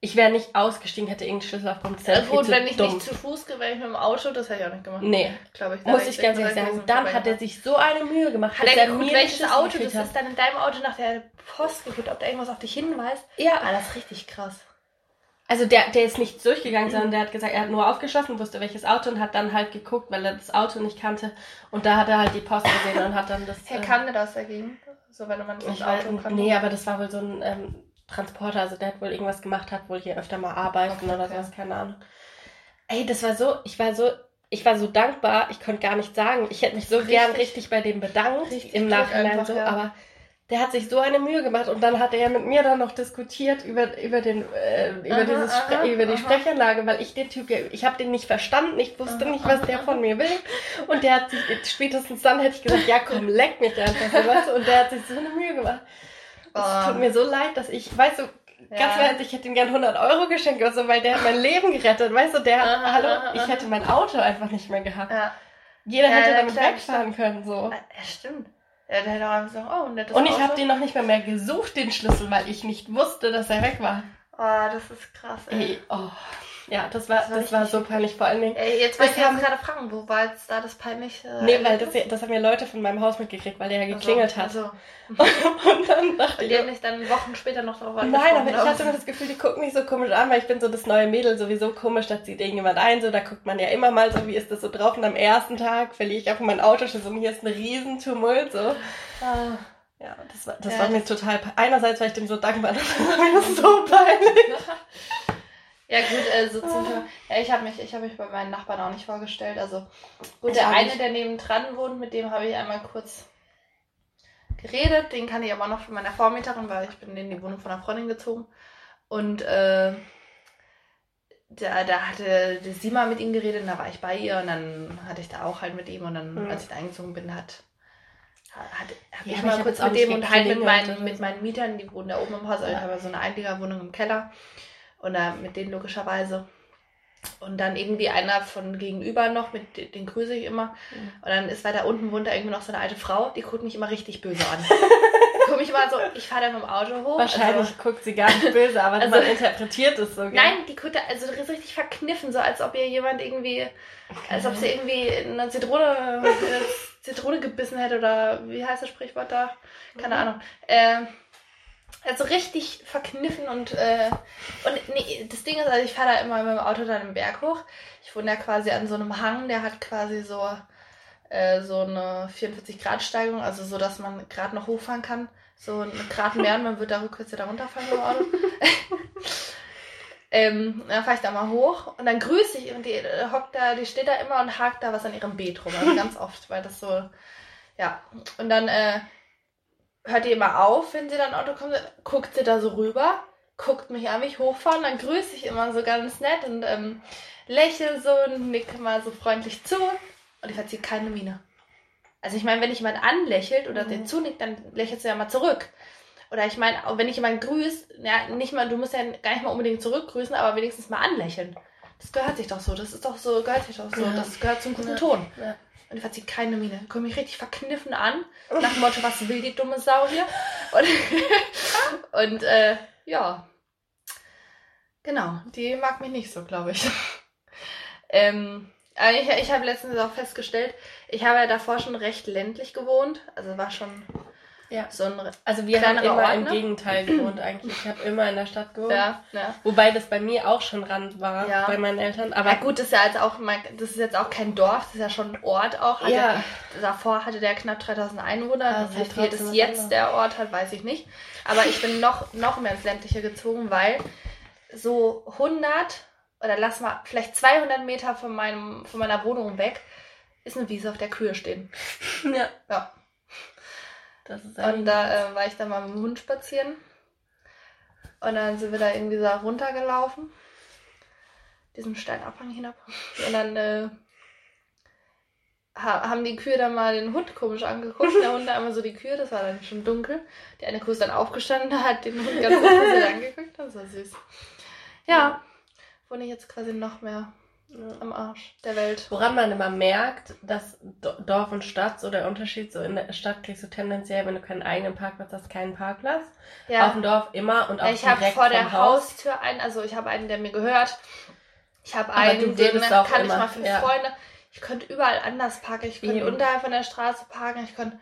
Ich wäre nicht ausgestiegen, hätte irgendeinen Schlüssel auf dem Zelt. Ja, gut, wenn ich dumm. nicht zu Fuß wäre ich mit dem Auto, das hätte ich auch nicht gemacht. Nee. Glaube ich. Muss ich ganz ehrlich sagen. Dann hat er sich so eine Mühe gemacht. Hat er geguckt, welches Auto das ist dann in deinem Auto nach der Post geguckt, ob da irgendwas auf dich hinweist? Ja. Ah, das ist richtig krass. Also der, der ist nicht durchgegangen, sondern der hat gesagt, er hat nur aufgeschlossen, wusste welches Auto und hat dann halt geguckt, weil er das Auto nicht kannte. Und da hat er halt die Post gesehen und hat dann das. Herr äh, kannte das dagegen? So, wenn man das Auto kannte? Nee, aber das war wohl so ein ähm, Transporter, also der hat wohl irgendwas gemacht, hat wohl hier öfter mal arbeiten okay, oder okay. sowas, keine Ahnung. Ey, das war so, ich war so, ich war so dankbar, ich konnte gar nicht sagen. Ich hätte mich so richtig, gern richtig bei dem bedankt im Nachhinein einfach, so, ja. aber der hat sich so eine Mühe gemacht und dann hat er ja mit mir dann noch diskutiert über über den äh, über aha, dieses aha, über die aha. Sprechanlage, weil ich den Typ ich habe den nicht verstanden, ich wusste nicht, was der von mir will und der hat sich spätestens dann hätte ich gesagt, ja komm, leck mich einfach so was und der hat sich so eine Mühe gemacht. Es tut mir so leid, dass ich, weißt du, ja. ganz ehrlich, ich hätte ihm gern 100 Euro geschenkt oder so, weil der hat mein Leben gerettet. Weißt du, der, aha, hallo, aha, ich hätte mein Auto einfach nicht mehr gehabt. Ja. Jeder ja, hätte damit klar, wegfahren können, so. Ja, stimmt. Ja, der hätte auch einfach gesagt, oh, nettes Und ich habe den noch nicht mehr, mehr gesucht, den Schlüssel, weil ich nicht wusste, dass er weg war. Oh, das ist krass, ey. ey oh. Ja, das war, das war, das war so peinlich, vor allen Dingen. Ey, jetzt wollte ich haben, gerade fragen, wo war jetzt da das peinliche? Nee, weil das, das haben ja Leute von meinem Haus mitgekriegt, weil der ja geklingelt also, hat. Also. Und dann dachte ich. Die haben mich dann Wochen später noch darauf Nein, aber ich hatte immer das Gefühl, die gucken mich so komisch an, weil ich bin so das neue Mädel sowieso komisch, da zieht irgendjemand ein, so, da guckt man ja immer mal so, wie ist das so drauf und am ersten Tag verliere ich einfach mein Auto, so, hier ist ein Riesentumult, so. Ah. Ja, das war, das ja, war mir das total, einerseits war ich dem so dankbar, das war mir so peinlich. Ja gut, also zum Thema, ja, ich habe mich, ich habe mich bei meinen Nachbarn auch nicht vorgestellt. Also gut, der eine, der nebendran wohnt, mit dem habe ich einmal kurz geredet. Den kann ich aber noch von meiner Vormieterin, weil ich bin in die Wohnung von einer Freundin gezogen. Und äh, da, da hatte Sima mit ihm geredet und da war ich bei ihr und dann hatte ich da auch halt mit ihm und dann, mhm. als ich da eingezogen bin, hat hat, hab ja, ich mal kurz mit dem und halt mit meinen, mit meinen Mietern, die wohnen da oben im Haus, also ich habe so eine Einliegerwohnung im Keller und äh, mit denen logischerweise. Und dann irgendwie einer von gegenüber noch, mit den grüße ich immer. Mhm. Und dann ist weiter unten wohnt da irgendwie noch so eine alte Frau, die guckt mich immer richtig böse an. guckt mich immer so, ich fahre dann mit dem Auto hoch. Wahrscheinlich also, guckt sie gar nicht böse, aber also, man interpretiert es so. Gell? Nein, die guckt also so richtig verkniffen, so als ob ihr jemand irgendwie, okay. als ob sie irgendwie eine Zitrone, eine Zitrone gebissen hätte oder wie heißt das Sprichwort da? Keine mhm. Ahnung. Äh, also richtig verkniffen und äh, und nee, das Ding ist, also ich fahre da immer mit dem Auto dann im Berg hoch. Ich wohne ja quasi an so einem Hang, der hat quasi so äh, so eine 44 Grad Steigung, also so, dass man gerade noch hochfahren kann. So ein Grad mehr und man wird da rückwärts wieder runterfahren mit Auto. ähm, dann fahre ich da mal hoch und dann grüße ich und die äh, hockt da, die steht da immer und hakt da was an ihrem Beet rum. Also ganz oft, weil das so, ja. Und dann äh, hört die immer auf, wenn sie dann Auto kommt, guckt sie da so rüber, guckt mich an, mich hochfahren, dann grüße ich immer so ganz nett und ähm, lächle so und nicke mal so freundlich zu und ich verziehe keine Miene. Also ich meine, wenn ich jemand anlächelt oder mhm. dir zunickt, dann lächelst du ja mal zurück. Oder ich meine, wenn ich jemanden grüße, ja, nicht mal, du musst ja gar nicht mal unbedingt zurückgrüßen, aber wenigstens mal anlächeln. Das gehört sich doch so. Das ist doch so, gehört sich doch so. Ja. Das gehört zum guten ja. Ton. Ja. Und verzieht keine Miene. Komme mich richtig verkniffen an. Nach dem Motto, was will die dumme Sau hier? Und, und äh, ja. Genau, die mag mich nicht so, glaube ich. ähm, ich ich habe letztens auch festgestellt, ich habe ja davor schon recht ländlich gewohnt. Also war schon ja. So ein also wir haben immer Ort, im? Gegenteil gewohnt eigentlich. Ich habe immer in der Stadt gewohnt. Ja, ja. Wobei das bei mir auch schon Rand war ja. bei meinen Eltern. Aber ja, gut, das ist ja jetzt auch das ist jetzt auch kein Dorf, das ist ja schon ein Ort auch. Hatte, ja. Davor hatte der knapp 3000 Einwohner. Also wie viel das jetzt anders. der Ort hat, weiß ich nicht. Aber ich bin noch noch mehr ins ländliche gezogen, weil so 100 oder lass mal vielleicht 200 Meter von meinem von meiner Wohnung weg ist eine Wiese, auf der Kühe stehen. Ja. Ja und da äh, war ich dann mal mit dem Hund spazieren. Und dann sind wir da irgendwie so runtergelaufen. Diesen Steinabhang hinab. Und dann äh, haben die Kühe dann mal den Hund komisch angeguckt. Der Hund einmal so die Kühe, das war dann schon dunkel. Die eine Kuh ist dann aufgestanden, hat den Hund ganz kurz angeguckt. Das war süß. Ja, wohne ich jetzt quasi noch mehr am Arsch der Welt. Woran man immer merkt, dass Dorf und Stadt so der Unterschied, so in der Stadt kriegst du tendenziell, wenn du keinen eigenen Parkplatz hast, keinen Parkplatz. Ja. Auf dem Dorf immer und auch ja, Ich habe vor der Haus. Haustür einen, also ich habe einen, der mir gehört. Ich habe einen, den kann immer. ich mal für ja. Freunde. Ich könnte überall anders parken. Ich könnte unterhalb von der Straße parken. Ich könnte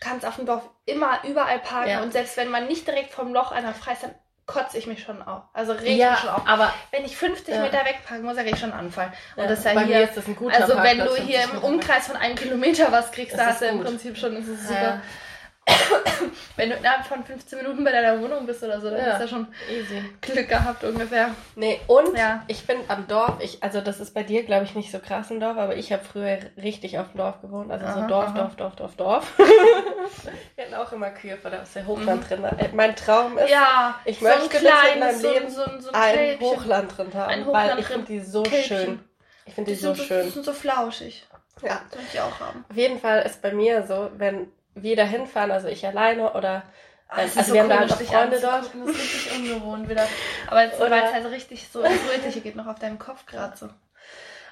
kannst auf dem Dorf immer überall parken ja. und selbst wenn man nicht direkt vom Loch einer frei ist, dann kotze ich mich schon auf. Also reg ja, mich schon auf. Aber wenn ich 50 ja. Meter wegpacken muss, dann ich schon einen Anfall. Und ja, das ja hier. Ist das ein guter also wenn du hier im Umkreis von einem Kilometer was kriegst, da hast du im Prinzip schon, ist super. Wenn du innerhalb von 15 Minuten bei deiner Wohnung bist oder so, dann ja. hast du ja schon easy. Glück gehabt ungefähr. Nee, und ja. ich finde am Dorf, ich, also das ist bei dir, glaube ich, nicht so krass im Dorf, aber ich habe früher richtig auf dem Dorf gewohnt. Also aha, so Dorf, aha. Dorf, Dorf, Dorf, Dorf. Wir hatten auch immer Kühe vor der Hochland mhm. drin. Äh, mein Traum ist, ja, ich so möchte kleines, in meinem so, Leben so, so ein, ein Hochland drin haben, Hochland weil ich finde die so Kälbchen. schön. Ich finde die, die, so schön. Die sind so flauschig. Ja. Das will ich auch haben. Auf jeden Fall ist bei mir so, wenn wir da hinfahren, also ich alleine oder Ach, also so wir haben da halt auch Freunde dort. Das ist richtig ungewohnt wieder. Aber jetzt, weil es halt richtig so Rötliche geht, noch auf deinem Kopf gerade so.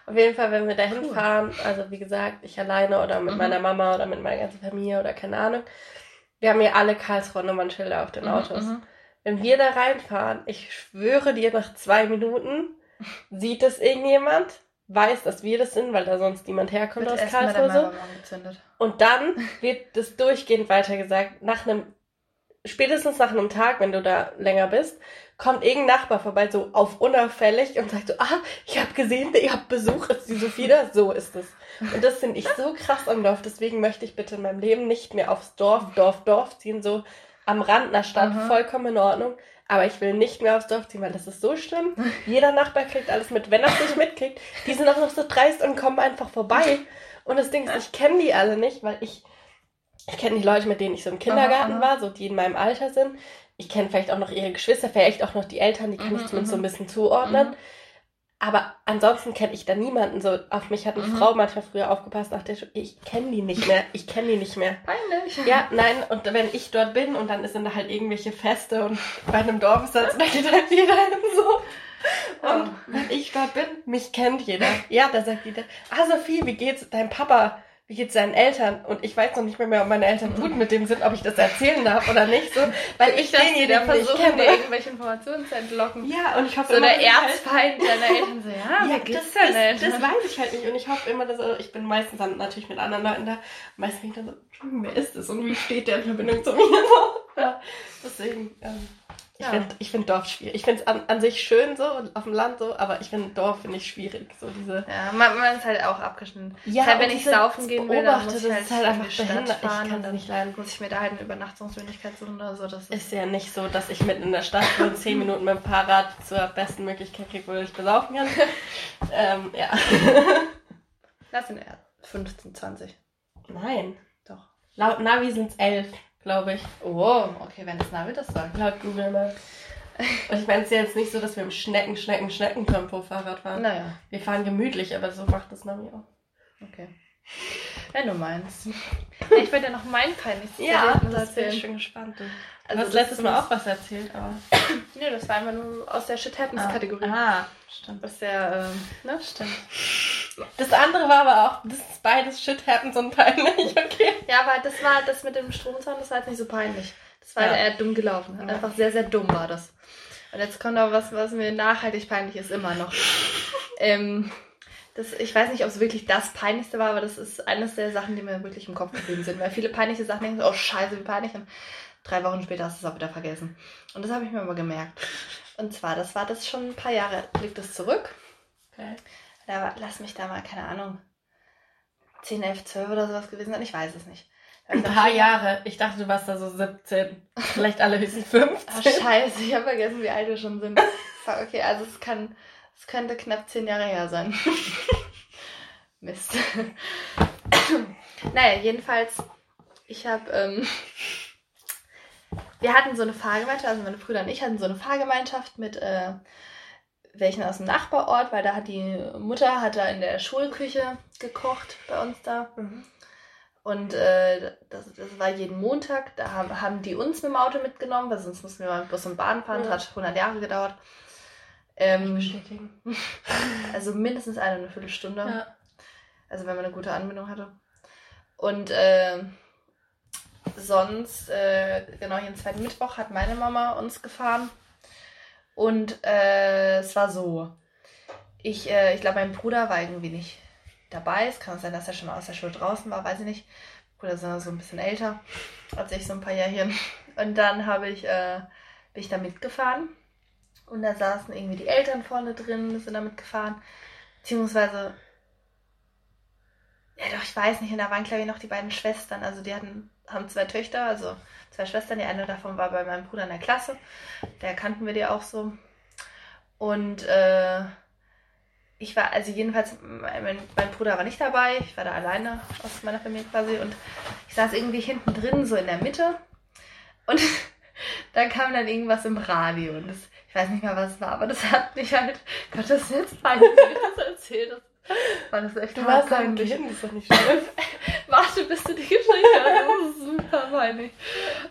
Auf jeden Fall, wenn wir da hinfahren, cool. also wie gesagt, ich alleine oder mit mhm. meiner Mama oder mit meiner ganzen Familie oder keine Ahnung, wir haben hier alle Karlsruhe Nummernschilder auf den mhm, Autos. Mhm. Wenn wir da reinfahren, ich schwöre dir, nach zwei Minuten sieht es irgendjemand weiß, dass wir das sind, weil da sonst niemand herkommt wird aus Karlsruhe. Und dann wird das durchgehend weitergesagt. Nach einem, spätestens nach einem Tag, wenn du da länger bist, kommt irgendein Nachbar vorbei, so auf unauffällig und sagt so, ah, ich habe gesehen, ihr habt Besuch, ist die Sophie da? So ist es. Und das finde ich so krass am Dorf, deswegen möchte ich bitte in meinem Leben nicht mehr aufs Dorf, Dorf, Dorf ziehen, so am Rand einer Stadt, Aha. vollkommen in Ordnung. Aber ich will nicht mehr aufs Dorf ziehen, weil das ist so schlimm. Jeder Nachbar kriegt alles mit. Wenn er es nicht mitkriegt, die sind auch noch so dreist und kommen einfach vorbei. Und das Ding ist, ich kenne die alle nicht, weil ich, ich kenne die Leute, mit denen ich so im Kindergarten aha, aha. war, so die in meinem Alter sind. Ich kenne vielleicht auch noch ihre Geschwister, vielleicht auch noch die Eltern, die kann mhm, ich zumindest so ein mhm. bisschen zuordnen. Aber ansonsten kenne ich da niemanden. So auf mich hat eine mhm. Frau manchmal früher aufgepasst, dachte ich kenne die nicht mehr. Ich kenne die nicht mehr. Peinlich. Ja, nein. Und wenn ich dort bin und dann sind da halt irgendwelche Feste und bei einem Dorf ist das, da geht halt jeder hin so. Und wenn ich dort bin, mich kennt jeder. Ja, da sagt jeder, ah Sophie, wie geht's deinem Papa? Wie geht's deinen Eltern? Und ich weiß noch nicht mehr, mehr ob meine Eltern gut mit dem sind, ob ich das erzählen darf oder nicht. So, weil ich, ich denjenigen kenne. dir irgendwelche Informationen zu entlocken. Ja, und ich hoffe so immer, der Erzfeind deiner Eltern so, ja, ja wie geht's das, das, das, weiß ich halt nicht. Und ich hoffe immer, dass ich bin meistens dann natürlich mit anderen Leuten da. Meistens bin ich dann so, wer ist das? Und wie steht der in Verbindung zu mir? ja, deswegen, ähm, ich ja. finde find Dorf schwierig. Ich finde es an, an sich schön so, auf dem Land so, aber ich finde Dorf finde ich schwierig. So diese ja, man, man ist halt auch abgeschnitten. Ja, halt, wenn ich saufen gehen will, dann muss ich halt, halt einfach Stadt fahren. Ich kann dann nicht leiden. muss ich mir da halt eine Übernachtungsmöglichkeit suchen oder so. Das ist, ist ja nicht so, dass ich mitten in der Stadt nur 10 Minuten mit dem Fahrrad zur besten Möglichkeit kriege, wo ich besaufen kann. ähm, ja. Das sind eher 15, 20. Nein. Doch. Laut Navi sind es 11 glaube ich. Oh, okay, wenn das Navi das sagt. Laut Google Maps. Und ich meine, es ist ja jetzt nicht so, dass wir im Schnecken, Schnecken, Schneckentempo Fahrrad fahren. Naja. Wir fahren gemütlich, aber so macht das Navi auch. Okay. Wenn du meinst. Ja, ich wollte ja noch mein peinlichstes Ja, das bin ich schon gespannt. Du, also du hast letztes Mal auch was erzählt, aber... Nö, das war einfach nur aus der Shit Happens-Kategorie. Ah, ah, stimmt. Das ist ja, ähm, ne? Stimmt. Das andere war aber auch, das ist beides Shit Happens und peinlich, okay? Ja, aber das war, das mit dem Stromzaun, das war jetzt nicht so peinlich. Das war ja. eher dumm gelaufen. Ja. Einfach sehr, sehr dumm war das. Und jetzt kommt auch was, was mir nachhaltig peinlich ist, immer noch. ähm, das, ich weiß nicht, ob es wirklich das Peinlichste war, aber das ist eines der Sachen, die mir wirklich im Kopf geblieben sind. Weil viele peinliche Sachen denken, oh scheiße, wie peinlich. Und drei Wochen später hast du es auch wieder vergessen. Und das habe ich mir immer gemerkt. Und zwar, das war das schon ein paar Jahre, liegt das zurück. Okay. Da lass mich da mal, keine Ahnung, 10, 11, 12 oder sowas gewesen sein. Ich weiß es nicht. Ein paar Jahre. Ich dachte, du warst da so 17. Vielleicht alle höchstens 15. Ach, scheiße, ich habe vergessen, wie alt wir schon sind. Okay, also es kann, es könnte knapp 10 Jahre her sein. Mist. naja, jedenfalls, ich habe, ähm, wir hatten so eine Fahrgemeinschaft, also meine Brüder und ich hatten so eine Fahrgemeinschaft mit äh, welchen aus dem Nachbarort, weil da hat die Mutter hat da in der Schulküche gekocht bei uns da. Mhm. Und äh, das, das war jeden Montag. Da haben, haben die uns mit dem Auto mitgenommen, weil sonst mussten wir mal mit Bus und Bahn fahren. Das hat 100 Jahre gedauert. Ähm, also mindestens eine, eine Viertelstunde. Ja. Also wenn man eine gute Anbindung hatte. Und äh, sonst, äh, genau, jeden zweiten Mittwoch hat meine Mama uns gefahren. Und äh, es war so. Ich, äh, ich glaube, mein Bruder war irgendwie nicht dabei. Es kann sein, dass er schon aus der Schule draußen war, weiß ich nicht. Bruder ist so ein bisschen älter als ich, so ein paar Jährchen. Und dann habe ich, äh, bin ich da mitgefahren. Und da saßen irgendwie die Eltern vorne drin, sind da mitgefahren. Beziehungsweise, ja doch, ich weiß nicht. Und da waren, glaube ich, noch die beiden Schwestern. Also die hatten, haben zwei Töchter, also zwei Schwestern. Die eine davon war bei meinem Bruder in der Klasse. Der kannten wir die auch so. Und äh, ich war, also jedenfalls, mein, mein, Bruder war nicht dabei. Ich war da alleine aus meiner Familie quasi. Und ich saß irgendwie hinten drin, so in der Mitte. Und da kam dann irgendwas im Radio. Und das, ich weiß nicht mehr, was es war, aber das hat mich halt, Gott, das ist jetzt peinlich, das erzählt. Das war das echt du warst peinlich. Hin, ist doch nicht schlimm. Warte, bis du die Geschichte hast. Das ist super peinlich.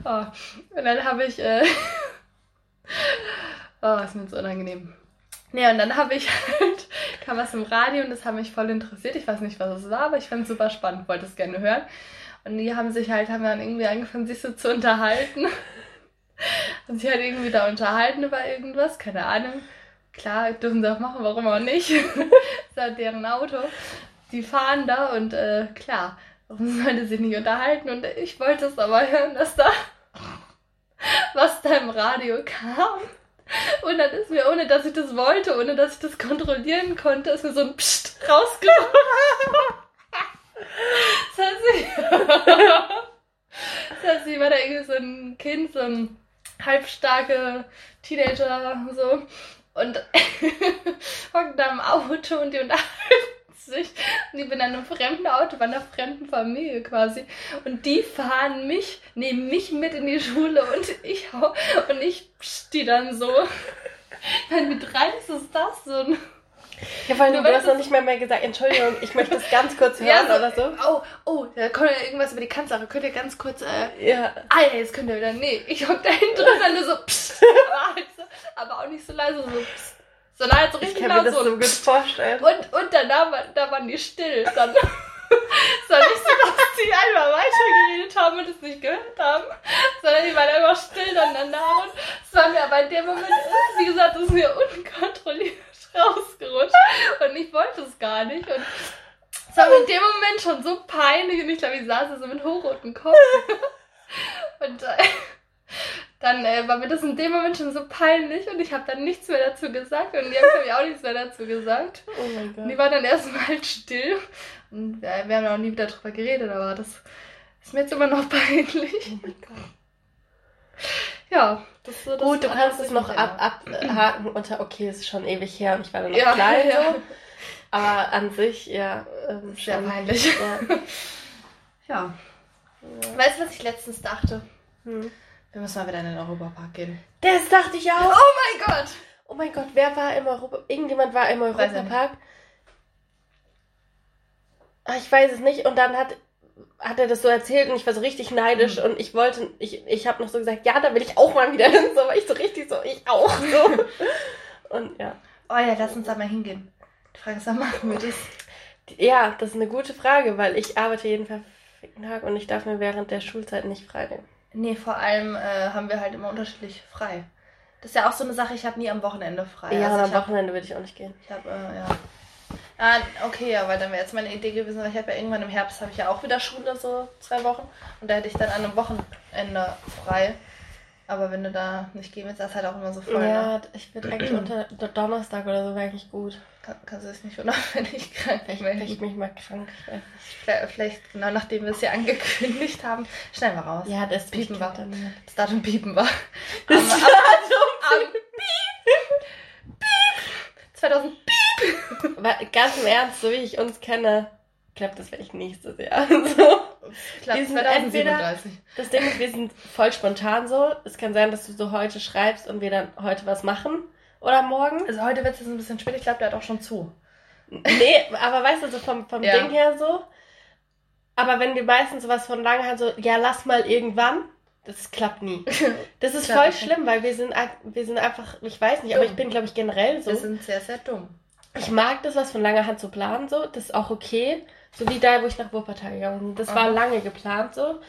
Oh. Und dann habe ich, äh, oh, ist mir jetzt unangenehm. Nee, und dann habe ich halt, kam was im Radio und das hat mich voll interessiert. Ich weiß nicht, was es war, aber ich fand es super spannend, wollte es gerne hören. Und die haben sich halt, haben dann irgendwie angefangen, sich so zu unterhalten. Und sich halt irgendwie da unterhalten über irgendwas, keine Ahnung. Klar, dürfen sie auch machen, warum auch nicht. das ist halt deren Auto. Die fahren da und äh, klar, warum sollte sie nicht unterhalten? Und ich wollte es aber hören, dass da was da im Radio kam. Und dann ist mir, ohne dass ich das wollte, ohne dass ich das kontrollieren konnte, ist mir so ein Psst rausgekommen. das heißt, ich, das heißt, ich war da irgendwie so ein Kind, so ein halbstarke Teenager, so. Und hocken da im Auto und die unterhalten sich. Und ich bin an einem fremden Auto, bei einer fremden Familie quasi. Und die fahren mich, nehmen mich mit in die Schule und ich und ich die dann so. Dann mit rein ist das so ein. Ja, weil du, du hast noch nicht mehr, mehr gesagt, Entschuldigung, ich möchte das ganz kurz hören ja, so, oder so. Oh, oh, da kommt ja irgendwas über die Kanzlerin. Könnt ihr ganz kurz, äh, ja. Ah ja, jetzt könnt ihr wieder, nee, ich hock da hinten drin, dann nur so, psst, aber, halt so, aber auch nicht so leise, so, psst. Sondern halt so richtig ich kann mir das so gut vorstellen. Und, und danach da waren die still. Dann, es war nicht so, dass die einmal weitergeredet haben und es nicht gehört haben, sondern die waren einfach still dann danach. Und es war mir aber in dem Moment, wie gesagt, es ist mir unkontrolliert rausgerutscht. Und ich wollte es gar nicht. Und es war mir in dem Moment schon so peinlich. Und ich glaube, ich saß da so mit hochrotem Kopf. Und äh, dann äh, war mir das in dem Moment schon so peinlich und ich habe dann nichts mehr dazu gesagt und die haben glaube ich auch nichts mehr dazu gesagt. Oh mein Gott. Und die waren dann erstmal halt still und wir, wir haben auch nie wieder drüber geredet, aber das ist mir jetzt immer noch peinlich. Oh mein Gott. Ja, das ist so das Gut, du an kannst es noch ab, abhaken unter, okay, es ist schon ewig her und ich war dann noch Ja, klein ja. Aber an sich, ja. Ähm, Sehr peinlich. Ja. Ja. Ja. Weißt du, was ich letztens dachte? Hm. Wir müssen mal wieder in den Europapark gehen. Das dachte ich auch. Oh mein Gott! Oh mein Gott, wer war im Europa? Irgendjemand war im. Europapark. Ah, Ich weiß es nicht. Und dann hat, hat er das so erzählt und ich war so richtig neidisch Mhm. und ich wollte, ich, ich habe noch so gesagt, ja, da will ich auch mal wieder hin. So war ich so richtig so, ich auch so. und ja. Oh ja, lass uns da mal hingehen. Die Frage ist, wann machen wir das? Ja, das ist eine gute Frage, weil ich arbeite jeden verfickten Tag und ich darf mir während der Schulzeit nicht frei nehmen. Nee, vor allem äh, haben wir halt immer unterschiedlich frei. Das ist ja auch so eine Sache, ich habe nie am Wochenende frei. ja, Also am Wochenende würde ich auch nicht gehen. Ich habe, äh, ja. Ah, okay, ja, weil dann wäre jetzt meine Idee gewesen, weil ich habe ja irgendwann im Herbst habe ich ja auch wieder Schule, so zwei Wochen. Und da hätte ich dann an einem Wochenende frei. Aber wenn du da nicht gehen willst, das ist halt auch immer so voll. Ne? ja, ich würde eigentlich unter Donnerstag oder so wäre eigentlich gut. Kann, kannst du dich nicht unabhängig krank Vielleicht melden? ich mich mal krank. Vielleicht, vielleicht genau nachdem wir es ja angekündigt haben. Schnell mal raus. Ja, das Piepen war. dann. Das Datum piepen war. Das Am- am- am Piep. Piep. 2000 Aber ganz im Ernst, so wie ich uns kenne, klappt das vielleicht nächstes Jahr. So. Knapp Wir sind 2037. Das Ding ist, wir sind voll spontan so. Es kann sein, dass du so heute schreibst und wir dann heute was machen. Oder morgen. Also heute wird es jetzt ein bisschen spät. Ich glaube, der hat auch schon zu. Nee, aber weißt du, so vom, vom Ja. Ding her so. Aber wenn wir meistens sowas von lange haben, so, ja, lass mal irgendwann, das klappt nie. Das ist voll schlimm, weil wir sind, wir sind einfach, ich weiß nicht, aber Dumm. ich bin, glaube ich, generell so. Wir sind sehr, sehr dumm. Ich mag das, was von langer Hand so planen, so. Das ist auch okay. So wie da, wo ich nach Wuppertal gegangen bin. Das war Aha. lange geplant, so.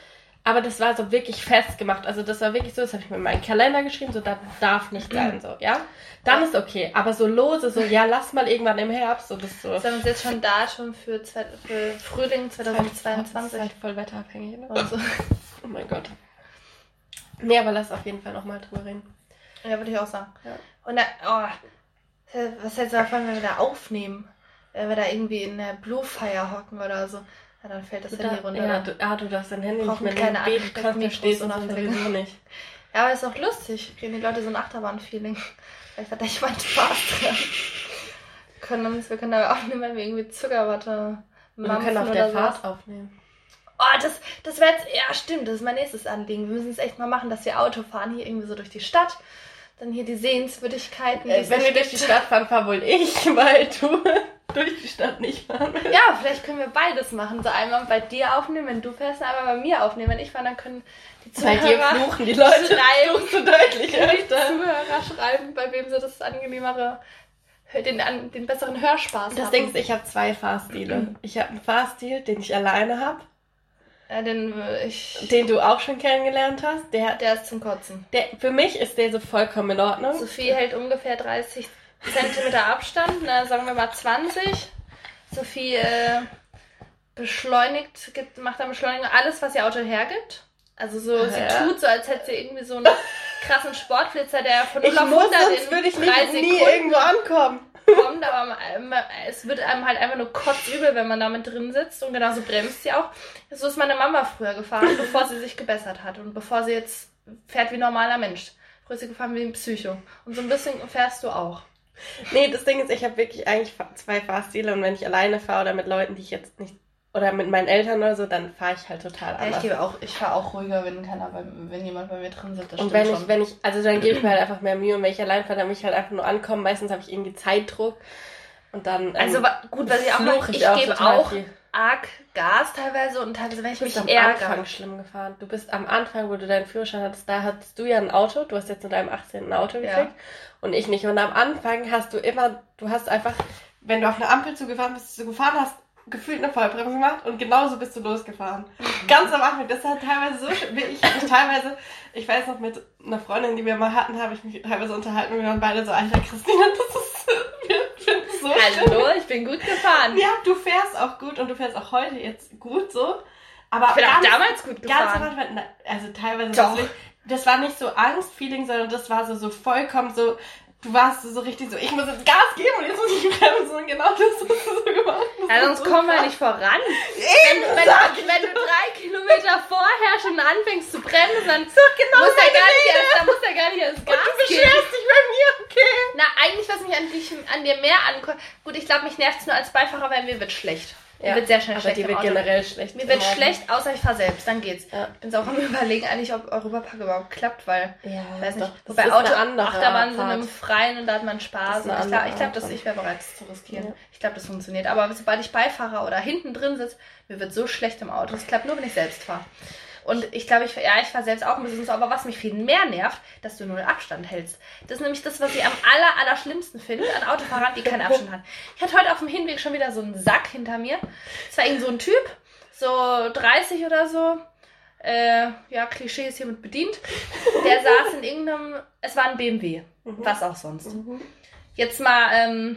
Aber das war so wirklich festgemacht. Also das war wirklich so, das habe ich mir in meinen Kalender geschrieben, so, das darf nicht sein, so, ja. Dann ist okay. Aber so lose, so, ja, lass mal irgendwann im Herbst, so, das so. Wir haben jetzt schon Datum für, für Frühling Das ist 2022 halt voll wetterabhängig, ne? und so. Oh mein Gott. Nee, aber lass auf jeden Fall nochmal drüber reden. Ja, würde ich auch sagen. Ja. Und dann, oh, was hältst du davon, wenn wir da aufnehmen? Wenn wir da irgendwie in der Blue Fire hocken oder so. Ja, dann fällt das Du Handy da, runter. ja, du, ah, du darfst dein Handy nicht mehr keine Ansteckmikros verstehst und sowieso nicht. Ja, aber ist auch lustig. Kriegen die Leute so ein Achterbahn-Feeling. Vielleicht hat da jemand Spaß dran. Wir können uns, wir können da aufnehmen, wenn wir irgendwie Zuckerwatte Und wir können auf der. Fahrt aufnehmen. Oh, das, das wäre jetzt, ja stimmt, das ist mein nächstes Anliegen. Wir müssen es echt mal machen, dass wir Auto fahren, hier irgendwie so durch die Stadt. Dann hier die Sehenswürdigkeiten. die Äh, wenn wir durch die. Stadt fahren, fahr wohl ich, weil du durch die Stadt nicht fahren willst. Ja, vielleicht können wir beides machen. So einmal bei dir aufnehmen, wenn du fährst, einmal bei mir aufnehmen. Wenn ich fahre, dann können die Bei dir Zuhörer fluchen die Leute schreiben. du deutlich die. Zuhörer schreiben, bei wem sie das angenehmere, den, den besseren Hörspaß Das haben. Ding ist, ich habe zwei Fahrstile. Ich habe einen Fahrstil, den ich alleine habe, Ja, den ich. den du auch schon kennengelernt hast. Der, Der ist zum Kotzen. der, für mich ist der so vollkommen in Ordnung. Sophie hält ungefähr 30 Zentimeter Abstand, na, sagen wir mal 20. Sophie äh, beschleunigt, gibt, macht am Beschleunigen alles, was ihr Auto hergibt. Also so, sie Ja. tut so, als hätte sie irgendwie so einen krassen Sportflitzer, der von 0 Ich auf muss, 100 sonst in würde ich nicht, nie Sekunden irgendwo ankommen. kommt, aber es wird einem halt einfach nur kotzübel, wenn man damit drin sitzt und genauso bremst sie auch. So ist meine Mama früher gefahren, bevor sie sich gebessert hat und bevor sie jetzt fährt wie ein normaler Mensch. Früher ist sie gefahren wie ein Psycho. Und so ein bisschen fährst du auch. Nee, das Ding ist, ich habe wirklich eigentlich zwei Fahrstile und wenn ich alleine fahre oder mit Leuten, die ich jetzt nicht oder mit meinen Eltern oder so, dann fahre ich halt total Ja, ich anders. gebe auch, ich fahre auch ruhiger, wenn keiner bei, wenn jemand bei mir drin sitzt. Das und wenn schon. ich, wenn ich, also dann gebe ich mir halt einfach mehr Mühe und wenn ich allein fahre, dann will ich halt einfach nur ankommen. Meistens habe ich irgendwie Zeitdruck und dann. ähm, also gut, was ich auch mache, ich, auch gebe auch viel. arg Gas teilweise und teilweise, wenn ich Du bist mich am ärgere. Anfang schlimm gefahren. Du bist am Anfang, wo du deinen Führerschein hattest, da hattest du ja ein Auto. Du hast jetzt mit deinem 18. ein Auto Ja. Und ich nicht. Und am Anfang hast du immer, du hast einfach, wenn du auf eine Ampel zugefahren bist, du gefahren hast, gefühlt eine Vollbremse gemacht und genauso bist du losgefahren. Mhm. Ganz am Anfang. Das hat teilweise so, ich mich teilweise, ich weiß noch, mit einer Freundin, die wir mal hatten, habe ich mich teilweise unterhalten und wir waren beide so, Alter, Christina, das ist, wir finden es so. Hallo, ich bin gut gefahren. Ja, du fährst auch gut und du fährst auch heute jetzt gut so. Aber Ich bin auch ganz, damals gut ganz am gefahren. Anfang, also teilweise, Doch. Das war nicht so Angstfeeling, sondern das war so, so vollkommen so, du warst so richtig so, ich muss jetzt Gas geben und jetzt muss ich bremsen und genau das hast du so gemacht. Ja, war sonst so kommen wir nicht voran. Eben, Wenn, wenn, du, wenn du drei Kilometer vorher schon anfängst zu bremsen, dann genau muss er gar nicht erst, dann muss er gar nicht erst Und Gas du geben. beschwerst dich bei mir, okay. Na, eigentlich, was mich an, dich, an dir mehr ankommt, gut, ich glaube, mich nervt es nur als Beifahrer, weil mir wird schlecht. Mir wird sehr schnell aber schlecht die wird generell schlecht. Mir wird Auto. schlecht, außer ich fahre selbst, dann geht's. Ja. Ich bin so auch am überlegen eigentlich, ob Europapark überhaupt klappt, weil, Ja, ich weiß nicht, doch, wobei Auto, Achterbahn sind im Freien und da hat man Spaß. ich glaube, ich, glaub, dass ich wäre bereit, das zu riskieren. Ja. Ich glaube, das funktioniert. Aber sobald ich Beifahrer oder hinten drin sitze, mir wird so schlecht im Auto. Es klappt nur, wenn ich selbst fahre. Und ich glaube, ich, ja, ich fahre selbst auch ein bisschen so, aber was mich viel mehr nervt, dass du null Abstand hältst. Das ist nämlich das, was ich am aller, aller schlimmsten finde an Autofahrern, die keinen Abstand haben. Ich hatte heute auf dem Hinweg schon wieder so einen Sack hinter mir. Es war irgend so ein Typ, so 30 oder so. Äh, ja, Klischee ist hiermit bedient. Der saß in irgendeinem, es war ein BMW. Mhm. Was auch sonst. Mhm. Jetzt mal, ähm,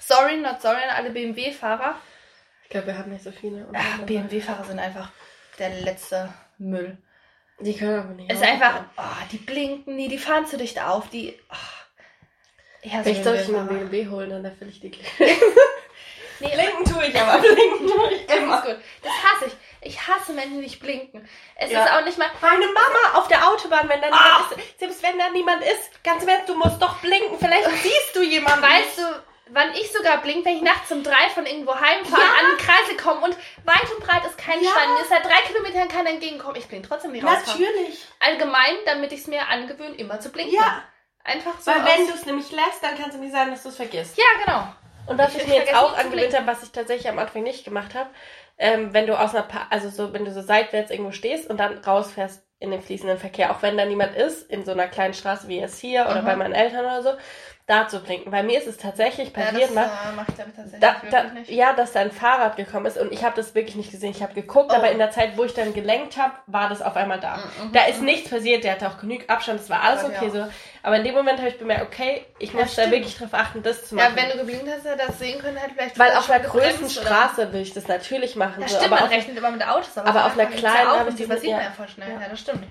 sorry, not sorry an alle BMW-Fahrer. Ich glaube, wir haben nicht so viele. BMW-Fahrer sind einfach der letzte Müll. Die können aber nicht. Es ist einfach, oh, die blinken nie, die fahren zu dicht auf, die. Oh. Ja, so Vielleicht soll ich mir einen BMW holen, dann erfülle ich die Nee, Blinken tue ich, aber blinken tue ich das immer. gut. Das hasse ich. Ich hasse Menschen, die nicht blinken. Es Ja. ist auch nicht mal. Meine Mama auf der Autobahn, wenn da Ah! niemand ist, selbst wenn da niemand ist, ganz im Ernst, du musst doch blinken, vielleicht siehst du jemanden. Weißt du, wann ich sogar blink, wenn ich nachts um drei von irgendwo heimfahre, Ja. an den Kreisel komme und weit und breit ist kein Ja. Mir ist seit drei Kilometern keiner entgegenkommen. Ich blink trotzdem nicht raus. Natürlich. Allgemein, damit ich es mir angewöhne, immer zu blinken. Ja, Einfach so. weil wenn du es nämlich lässt, dann kann es nämlich sein, dass du es vergisst. Ja, genau. Und was Ich- ich, mir jetzt auch angewöhnt habe, was ich tatsächlich am Anfang nicht gemacht habe, ähm, wenn du aus einer, pa also so, wenn du so seitwärts irgendwo stehst und dann rausfährst in den fließenden Verkehr, auch wenn da niemand ist, in so einer kleinen Straße wie jetzt hier oder Mhm. bei meinen Eltern oder so, da zu blinken. Weil mir ist es tatsächlich passiert, ja, mal, das äh, mache ich damit tatsächlich Da, da, ja, dass da ein Fahrrad gekommen ist und ich habe das wirklich nicht gesehen. Ich habe geguckt, Oh. aber in der Zeit, wo ich dann gelenkt habe, war das auf einmal da. Mhm, Da ist nichts passiert, der hatte auch genug Abstand, es war alles okay ja. so. Aber in dem Moment habe ich bemerkt, okay, ich Ja, muss da stimmt. wirklich drauf achten, das zu machen. Ja, wenn du geblinkt hast, hätte das sehen können, hätte vielleicht Weil auf einer größten oder- Straße will ich das natürlich machen. Ja, so, stimmt, aber man auf, rechnet immer mit Autos, aber, aber auf einer kleinen ja habe ich übersieht ja. ja voll schnell. Ja. Ja, das stimmt.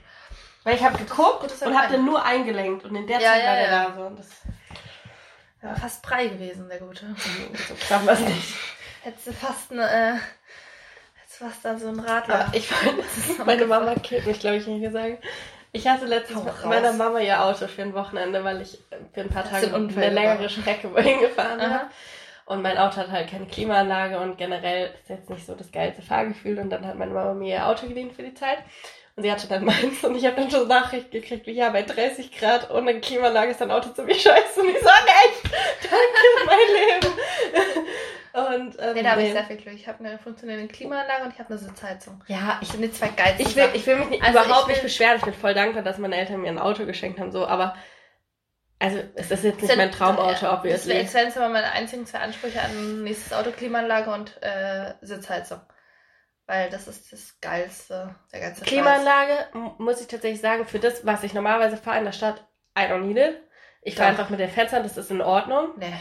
weil ich habe geguckt gutes und habe dann nur eingelenkt und in der Ja, Zeit ja, war der ja. da so. Ja, fast Brei gewesen, der Gute. so krass war es nicht. Hättest du fast eine, äh, hättest du fast da so ein Radler. Aber ich meine Mama killt mich, glaube ich, wenn ich hier sagen. Ich hatte letztens mit meiner Mama ihr Auto für ein Wochenende, weil ich für ein paar Tage Unfall eine längere? Strecke wohin gefahren habe. Und mein Auto hat halt keine Klimaanlage und generell ist jetzt nicht so das geilste Fahrgefühl. Und dann hat meine Mama mir ihr Auto geliehen für die Zeit. Und sie hatte dann meins und ich habe dann schon Nachricht gekriegt, wie ja, bei 30 Grad ohne Klimaanlage ist dein Auto ziemlich scheiße. Und ich sage, echt, danke, mein Leben. Und, ähm, Nee, da habe ich sehr viel Glück. Ich habe eine funktionierende Klimaanlage und ich habe eine Sitzheizung. ja, Das ich sind die zwei geilsten ich will, ich will mich nicht, Also überhaupt will- nicht beschweren. Ich bin voll dankbar, dass meine Eltern mir ein Auto geschenkt haben, so, aber also es ist jetzt nicht mein Traumauto, Das wäre obviously. jetzt wären aber meine einzigen zwei Ansprüche an nächstes Auto, Klimaanlage und äh, Sitzheizung. Weil das ist das Geilste, der ganze Klimaanlage, m- muss ich tatsächlich sagen, für das, was ich normalerweise fahre in der Stadt, I don't need it. Ich fahre einfach mit den Fenstern, das ist in Ordnung. Scheiß. Nee.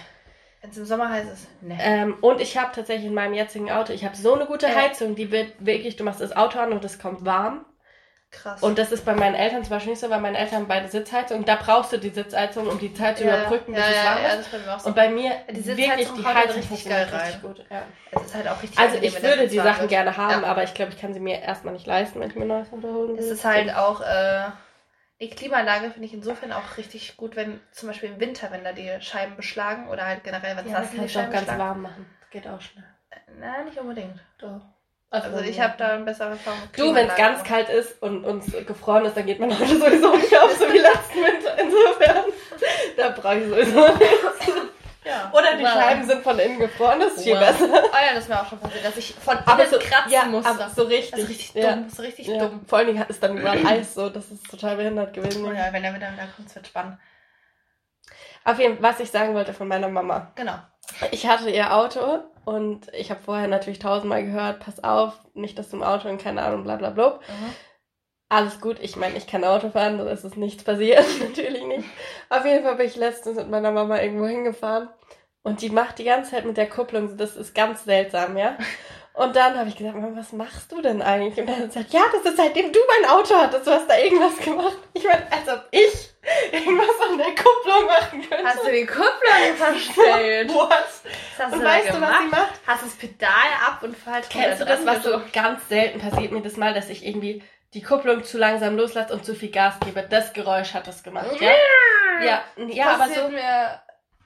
Wenn es im Sommer heiß ist, nee. Ähm, und ich habe tatsächlich in meinem jetzigen Auto, ich habe so eine gute Ja. Heizung, die wird wirklich, du machst das Auto an und es kommt warm. Krass. Und das ist bei meinen Eltern zum Beispiel nicht so, weil meine Eltern haben beide Sitzheizung. Da brauchst du die Sitzheizung, um die Zeit zu ja, überbrücken, bis ja, es ja, warm ja, ist. das ist bei mir auch so. Und bei mir die Sitzheizung wirklich die Heizung richtig geil richtig gut. Ja. es ist halt auch richtig Also ich würde die Sachen wird. gerne haben, Ja. aber ich glaube, ich kann sie mir erstmal nicht leisten, wenn ich mir neues Auto holen will. Es ist halt auch, äh, die Klimaanlage finde ich insofern auch richtig gut, wenn zum Beispiel im Winter, wenn da die Scheiben beschlagen oder halt generell, wenn es ja, nass das die Scheiben ganz warm machen. Geht auch schnell. Nein, nicht unbedingt. Doch. Also ich habe da eine bessere Erfahrung Du, wenn es ganz kalt ist und uns gefroren ist, dann geht mein Auto sowieso nicht auf, so wie letzten Winter. Insofern, da brauche ich sowieso nichts. Ja. Oder die wow. Scheiben sind von innen gefroren, das ist viel besser. Oh ja, das ist mir auch schon passiert, dass ich von innen so, kratzen ja, musste. Aber so richtig. Das ist richtig ja. dumm, so richtig ja. dumm. Vor allen Dingen hat es dann überall Eis so, das ist total behindert gewesen. Oh ja, wenn er wieder kommt, wird spannend. Auf jeden Fall, was ich sagen wollte von meiner Mama. Genau. Ich hatte ihr Auto und ich habe vorher natürlich tausendmal gehört, pass auf, nicht, dass du im Auto und keine Ahnung, bla bla bla. Mhm. Alles gut, ich meine, ich kann Auto fahren, da ist es nichts passiert, natürlich nicht. Auf jeden Fall bin ich letztens mit meiner Mama irgendwo hingefahren und die macht die ganze Zeit mit der Kupplung, das ist ganz seltsam, ja. Und dann habe ich gesagt, was machst du denn eigentlich? Und dann hat sie gesagt, ja, das ist seitdem du mein Auto hattest, du hast da irgendwas gemacht. Ich meine, als ob ich irgendwas an der Kupplung machen könnte. Hast du die Kupplung verstellt? What? Was und du weißt du, was sie macht? Hast du das Pedal ab und falsch Kennst du das, was so ganz selten passiert mir das Mal, dass ich irgendwie die Kupplung zu langsam loslasse und zu viel Gas gebe? Das Geräusch hat das gemacht, ja? Ja, ja, aber so... Mir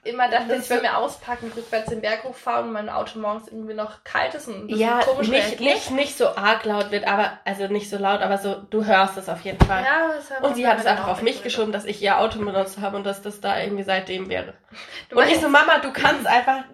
immer dachte, ich will mir auspacken, rückwärts den Berg hochfahren und mein Auto morgens irgendwie noch kalt ist und ja, komisch nicht, nicht, nicht so arg laut wird, aber, also nicht so laut, aber so, du hörst es auf jeden Fall. Ja, das und sie hat es einfach auf mich geschoben, dass ich ihr Auto benutzt habe und dass das da irgendwie seitdem wäre. Du und ich so, Mama, du kannst einfach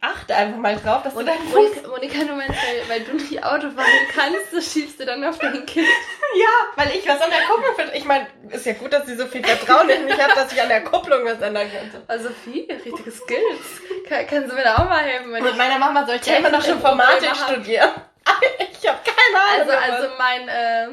achte einfach mal drauf, dass und, du deinen Fuß... Monika, du meinst, weil, weil du nicht Auto fahren kannst, das schiebst du dann auf dein Kind. ja, weil ich was an der Kupplung finde. Ich meine, ist ja gut, dass sie so viel Vertrauen in mich hat, dass ich an der Kupplung was ändern könnte. Also viel, richtige Skills. Kann, kannst du mir da auch mal helfen? Mit meiner Mama soll ich ja immer noch schon Informatik studieren. ich habe keine Ahnung. Also, also mein... Äh,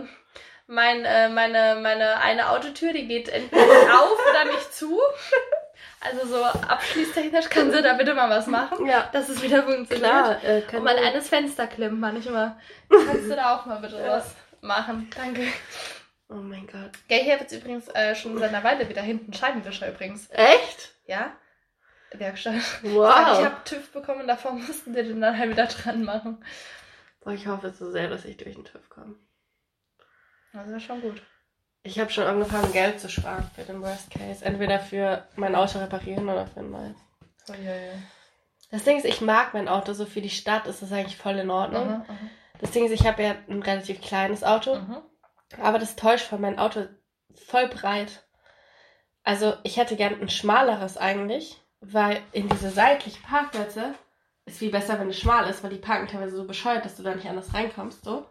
mein, äh, meine, meine eine Autotür, die geht entweder auf oder nicht zu. Also so abschließtechnisch kann sie da bitte mal was machen, ja. dass es wieder funktioniert. Klar, äh, Und mein eines Fenster klemmt manchmal. Kannst du da auch mal bitte ja. was machen? Danke. Oh mein Gott. Gell, hier wird jetzt übrigens äh, schon seit einer Weile wieder hinten Scheibenwischer übrigens. Echt? Ja. Werkstatt. Wow. Ich habe TÜV bekommen, davor mussten wir den dann halt wieder dran machen. Boah, ich hoffe so sehr, dass ich durch den TÜV komme. Das ist schon gut. Ich habe schon angefangen, Geld zu sparen für den Worst Case. Entweder für mein Auto reparieren oder für ein neues. Oh, ja, ja. Das Ding ist, ich mag mein Auto so für die Stadt, ist das eigentlich voll in Ordnung. Mhm, mhm. das Ding ist, ich habe ja ein relativ kleines Auto, mhm. aber das täuscht von meinem Auto voll breit. Also ich hätte gern ein schmaleres eigentlich, weil in diese seitlichen Parkplätze ist viel besser, wenn es schmal ist, weil die parken teilweise so bescheuert, dass du da nicht anders reinkommst. So.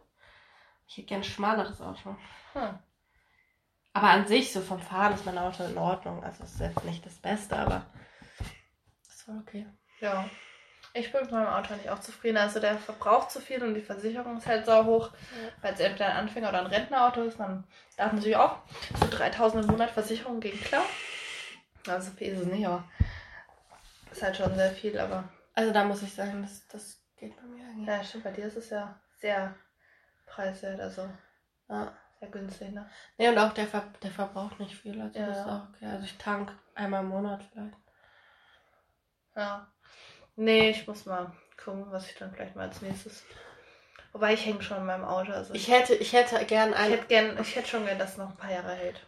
Ich hätte gern ein schmaleres Auto. Hm. Aber an sich, so vom Fahren ist mein Auto in Ordnung. Also es ist jetzt nicht das Beste, aber es war okay. Ja. Ich bin mit meinem Auto nicht auch zufrieden. Also der verbraucht zu viel und die Versicherung ist halt so hoch. Ja. Weil es entweder ein Anfänger oder ein Rentnerauto ist, dann darf man sich auch so 3000 im Monat Versicherung gegen klar. Also viel ist es nicht, aber ist halt schon sehr viel, aber. Also da muss ich sagen, das, das geht bei mir eigentlich. Ja, stimmt, bei dir ist es ja sehr preiswert, also. Ja sehr günstig, ne? Ne, und auch der, Ver der verbraucht nicht viel. Also ja, ist auch okay. Also ich tank einmal im Monat vielleicht. Ja. Nee, ich muss mal gucken, was ich dann vielleicht mal als nächstes. Wobei ich hänge schon in meinem Auto. Also ich hätte, ich hätte gern ein. Ich hätte, gern, ich hätte schon gern, dass es noch ein paar Jahre hält.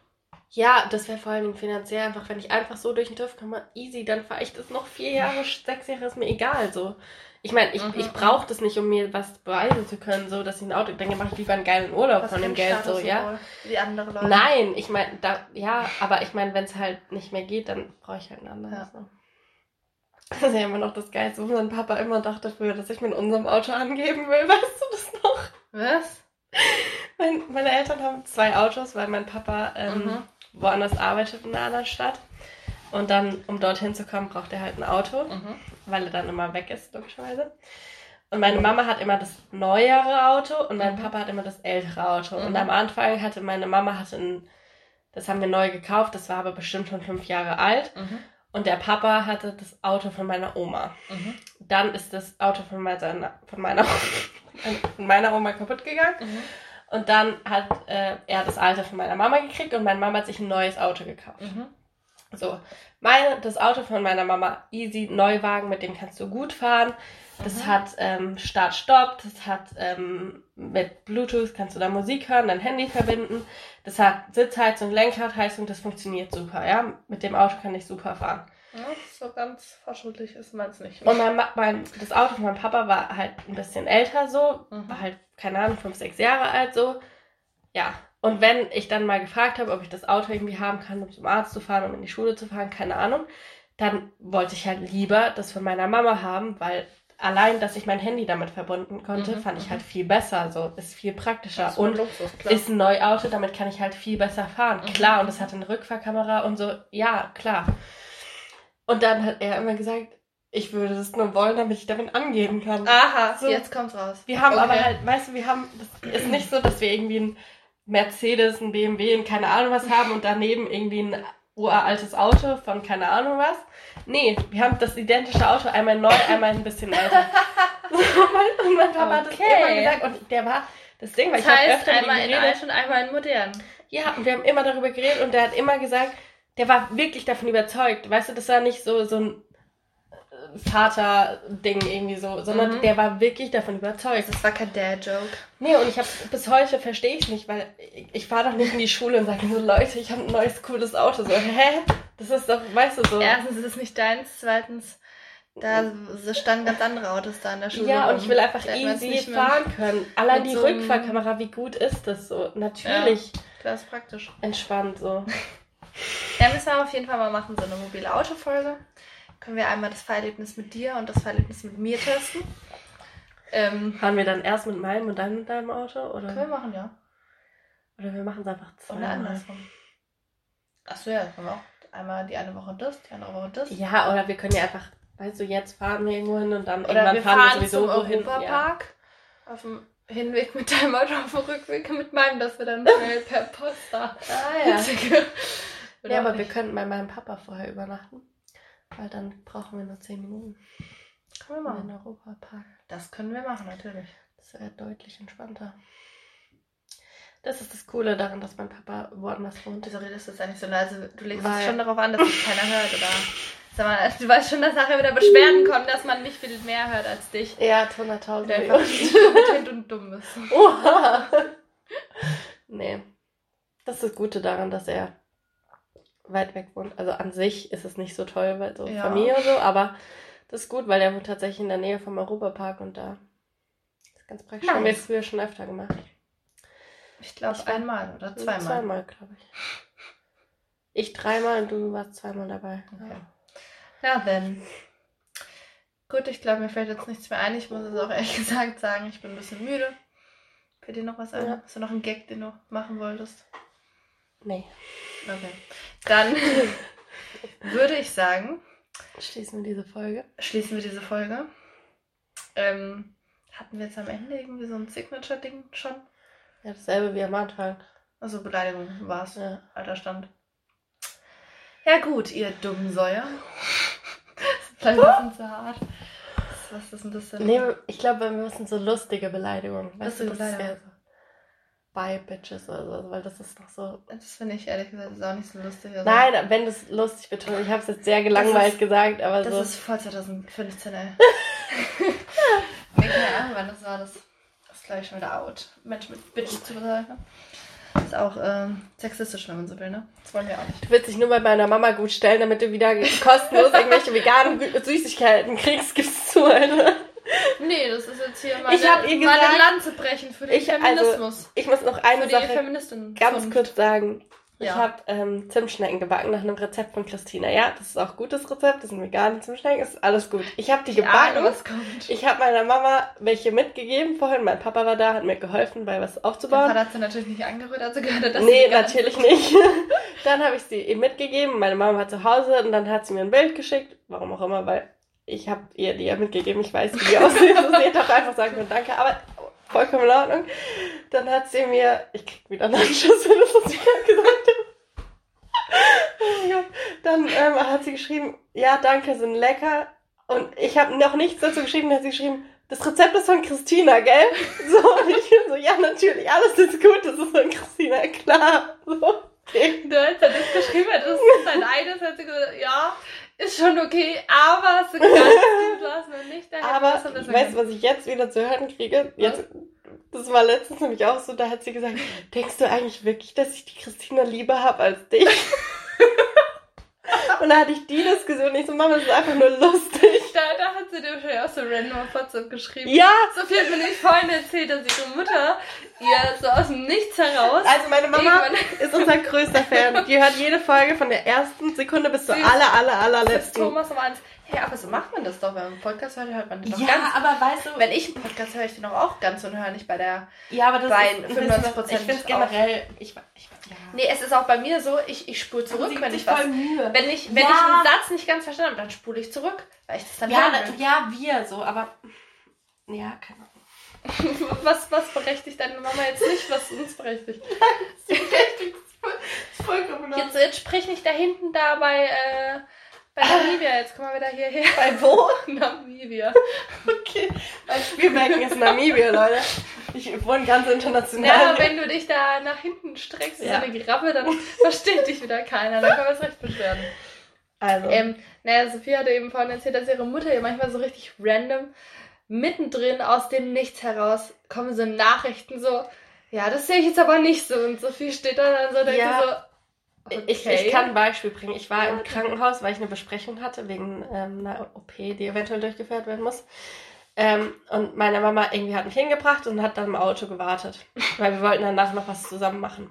Ja, das wäre vor allen Dingen finanziell einfach, wenn ich einfach so durch den TÜV komme, easy, dann fahre ich das noch vier Jahre, sechs Jahre, ist mir egal. So. Ich meine, ich, mhm. ich brauche das nicht, um mir was beweisen zu können, so dass ich ein Auto denke, mache ich lieber einen geilen Urlaub was von dem Geld, so, ja. Wie andere Leute. Nein, ich meine, da, ja, aber ich meine, wenn es halt nicht mehr geht, dann brauche ich halt ein anderes. Ja. So. Das ist ja immer noch das Geilste, wo mein Papa immer dachte früher, dass ich mit unserem Auto angeben will. Weißt du das noch? Was? Mein, meine Eltern haben zwei Autos, weil mein Papa ähm, mhm. Woanders arbeitet in einer anderen Stadt. Und dann, um dorthin zu kommen, braucht er halt ein Auto, mhm. weil er dann immer weg ist, logischerweise. Und meine Mama hat immer das neuere Auto und mein mhm. Papa hat immer das ältere Auto. Mhm. Und am Anfang hatte meine Mama hatte ein, das haben wir neu gekauft, das war aber bestimmt schon fünf Jahre alt. Mhm. Und der Papa hatte das Auto von meiner Oma. Mhm. Dann ist das Auto von meiner, von meiner, von meiner Oma kaputt gegangen. Und dann hat äh, er das alte von meiner Mama gekriegt und meine Mama hat sich ein neues Auto gekauft. Mhm. So, meine, das Auto von meiner Mama, easy, Neuwagen, mit dem kannst du gut fahren. Das mhm. hat ähm, Start-Stopp, das hat ähm, mit Bluetooth kannst du da Musik hören, dein Handy verbinden. Das hat Sitzheizung, Lenkradheizung, das funktioniert super, ja. Mit dem Auto kann ich super fahren. Ja, so ganz fortschrittlich ist meins nicht. Und mein, mein, das Auto von meinem Papa war halt ein bisschen älter so, mhm. war halt, keine Ahnung, fünf, sechs Jahre alt so. Ja, und wenn ich dann mal gefragt habe, ob ich das Auto irgendwie haben kann, um zum Arzt zu fahren, um in die Schule zu fahren, keine Ahnung, dann wollte ich halt lieber das von meiner Mama haben, weil allein, dass ich mein Handy damit verbunden konnte, mhm, fand ich halt mhm. viel besser. So ist viel praktischer. Ist und Luxus, ist ein Neuauto, damit kann ich halt viel besser fahren. Mhm. Klar, und es hat eine Rückfahrkamera und so. Ja, klar. Und dann hat er immer gesagt, ich würde das nur wollen, damit ich damit angeben kann. Aha, so. jetzt kommt's raus. Wir haben okay. aber halt, weißt du, wir haben, das ist nicht so, dass wir irgendwie ein Mercedes, ein BMW und keine Ahnung was haben und daneben irgendwie ein uraltes Auto von keine Ahnung was. Nee, wir haben das identische Auto, einmal neu, einmal ein bisschen älter. und mein Papa okay. hat das immer gesagt und der war, das Ding war, das ich habe öfter einmal in alt und einmal in modern. Ja, und wir haben immer darüber geredet und der hat immer gesagt, der war wirklich davon überzeugt. Weißt du, das war nicht so, so ein Vater-Ding irgendwie so, sondern mhm. der war wirklich davon überzeugt. Das war kein Dad-Joke. Nee, und ich habe bis heute verstehe ich nicht, weil ich, ich fahre doch nicht in die Schule und sage so, Leute, ich habe ein neues cooles Auto. So, hä? Das ist doch, weißt du so. Erstens ist es nicht deins, zweitens da standen ganz andere Autos da in der Schule. Ja, und ich will einfach easy fahren können. Allein die so Rückfahrkamera, wie gut ist das so? Natürlich. Ja, das ist praktisch. Entspannt so. Ja, müssen wir auf jeden Fall mal machen, so eine mobile Autofolge können wir einmal das Fahrerlebnis mit dir und das Fahrerlebnis mit mir testen. Ähm, Fahren wir dann erst mit meinem und dann mit deinem Auto? Oder? Können wir machen, ja. Oder wir machen es einfach zweimal. Oder andersrum. Achso, ja, können wir auch einmal die eine Woche das, die andere Woche das. Ja, oder wir können ja einfach, weißt du, jetzt fahren wir irgendwo hin und dann oder irgendwann wir fahren, fahren wir sowieso wohin. Europapark. Ja. Auf dem Hinweg mit deinem Auto, auf dem Rückweg mit meinem, dass wir dann schnell per Post da. Ah ja. ja, aber nicht. wir könnten bei meinem Papa vorher übernachten. Weil dann brauchen wir nur 10 Minuten. Können wir machen. In Europapark. Das können wir machen, natürlich. Das wäre deutlich entspannter. Das ist das Coole daran, dass mein Papa woanders wohnt. Wieso redest du jetzt eigentlich so leise? Du legst Weil... es schon darauf an, dass es keiner hört, oder? Sag mal, du weißt schon, dass nachher wieder Beschwerden kommen, dass man nicht viel mehr hört als dich. Ja, 100.000. Der einfach und dumm ist. Oha! nee. Das ist das Gute daran, dass er weit weg wohnt. Also an sich ist es nicht so toll, weil so ja. Familie und so, aber das ist gut, weil der wohnt tatsächlich in der Nähe vom Europapark und da ist ganz praktisch. Nice. Haben wir früher schon öfter gemacht. Ich glaube einmal oder zweimal. Zweimal, glaube ich. Ich dreimal und du warst zweimal dabei. Okay. Ja, dann. Gut, ich glaube, mir fällt jetzt nichts mehr ein. Ich muss es auch ehrlich gesagt sagen, ich bin ein bisschen müde. Fällt dir noch was ein? Ja. Hast du noch einen Gag, den du machen wolltest? Nee. Okay. Dann würde ich sagen. Schließen wir diese Folge. Schließen wir diese Folge. Ähm, hatten wir jetzt am Ende irgendwie so ein Signature-Ding schon? Ja, dasselbe wie am Anfang. Also Beleidigung war es. Ja. Alter Stand. Ja gut, ihr dummen Säuer. das ist vielleicht ein bisschen zu hart. Was ist das denn? Nee, ich glaube, wir müssen so lustige Beleidigungen. Weißt lustige du, das Beleidigung. Bei Bitches oder so, weil das ist doch so. Das finde ich ehrlich gesagt auch nicht so lustig. Also Nein, wenn du es lustig betont, ich habe es jetzt sehr gelangweilt ist, gesagt, aber das so. Das ist voll 2015, ey. keine Ahnung, wann das war. Das, das ist gleich schon wieder out. Mensch mit Bitches zu bezeichnen. Ist auch ähm, sexistisch, wenn man so will, ne? Das wollen wir auch nicht. Du willst dich nur bei meiner Mama gut stellen, damit du wieder kostenlos irgendwelche veganen Süßigkeiten kriegst, gibst zu, Alter. Nee, das ist jetzt hier meine, ich hab ihr gesagt, meine Lanze brechen für den ich, also, Feminismus. Also, ich muss noch eine Sache ganz kurz sagen. Ja. Ich habe ähm, Zimtschnecken gebacken nach einem Rezept von Christina. Ja, das ist auch gutes Rezept. Das sind vegane Zimtschnecken. Ist alles gut. Ich habe die ich gebacken. Kommt. Ich habe meiner Mama welche mitgegeben vorhin. Mein Papa war da, hat mir geholfen, bei was aufzubauen. Vater hat sie natürlich nicht angerührt, also gehört das Nee, natürlich nicht. dann habe ich sie ihm mitgegeben. Meine Mama war zu Hause und dann hat sie mir ein Bild geschickt. Warum auch immer, weil ich habe ihr die ja mitgegeben, ich weiß, wie die aussehen. so, sie hätte auch einfach sagen können, danke, aber vollkommen in Ordnung. Dann hat sie mir, ich krieg wieder einen Anschluss, wenn das, was ich gerade gesagt habe. Dann ähm, hat sie geschrieben, ja, danke, sind lecker. Und ich habe noch nichts dazu geschrieben, dann hat sie geschrieben, das Rezept ist von Christina, gell? So, und ich bin so, ja, natürlich, alles ist gut, das ist von Christina, klar. So, okay. Hast ja das geschrieben, das ist dein eines, hat sie gesagt, ja, ist schon okay, aber so ganz gut war es noch nicht. Da aber weißt du, was ich jetzt wieder zu hören kriege? Jetzt, das war letztens nämlich auch so, da hat sie gesagt, denkst du eigentlich wirklich, dass ich die Christina lieber habe als dich? Und da hatte ich die Diskussion nicht so, Mama, das ist einfach nur lustig. Da, da hat sie dir wahrscheinlich auch so random auf WhatsApp geschrieben. Ja. Sophie hat mir nicht vorhin erzählt, dass ihre Mutter ihr so aus dem Nichts heraus. Also meine Mama ist unser größter Fan. Die hört jede Folge von der ersten Sekunde bis zur aller, aller, allerletzten. Thomas aber eins. Hey, aber so macht man das doch, wenn man einen Podcast hört, hört man den doch Ja, ganz. aber weißt du, Wenn ich einen Podcast höre, ich den doch auch ganz und höre nicht bei der. ja, aber das bei ist 95% Ich finde es generell, ich, ich, ja. Nee, es ist auch bei mir so, ich, ich spule zurück, wenn ich was. Mühe. Wenn ich, wenn Ja. ich einen Satz nicht ganz verstanden habe, dann spule ich zurück, weil ich das dann Ja, will. ja, wir so, aber ja, keine Ahnung. Was, was berechtigt deine Mama jetzt nicht, was uns berechtigt? Vollkommen Jetzt, jetzt sprich nicht da hinten da bei, äh, bei Namibia. Jetzt kommen wir wieder hierher. Bei wo? Namibia. Okay. Mein Spielbecken ist Namibia, Leute. Ich wohne ganz international. Ja, hier. wenn du dich da nach hinten streckst, Ja. so eine Giraffe, dann versteht dich wieder keiner. Dann können wir es recht beschweren. also, Ähm, naja, Sophie hatte eben vorhin erzählt, dass ihre Mutter ihr manchmal so richtig random mittendrin aus dem Nichts heraus kommen so Nachrichten so, ja, das sehe ich jetzt aber nicht so. Und Sophie steht da dann so denkt Ja. so, okay. ich, ich kann ein Beispiel bringen. Ich war im. Krankenhaus, weil ich eine Besprechung hatte wegen ähm, einer OP, die eventuell durchgeführt werden muss. Ähm, und meine Mama irgendwie hat mich hingebracht und hat dann im Auto gewartet, weil wir wollten danach noch was zusammen machen.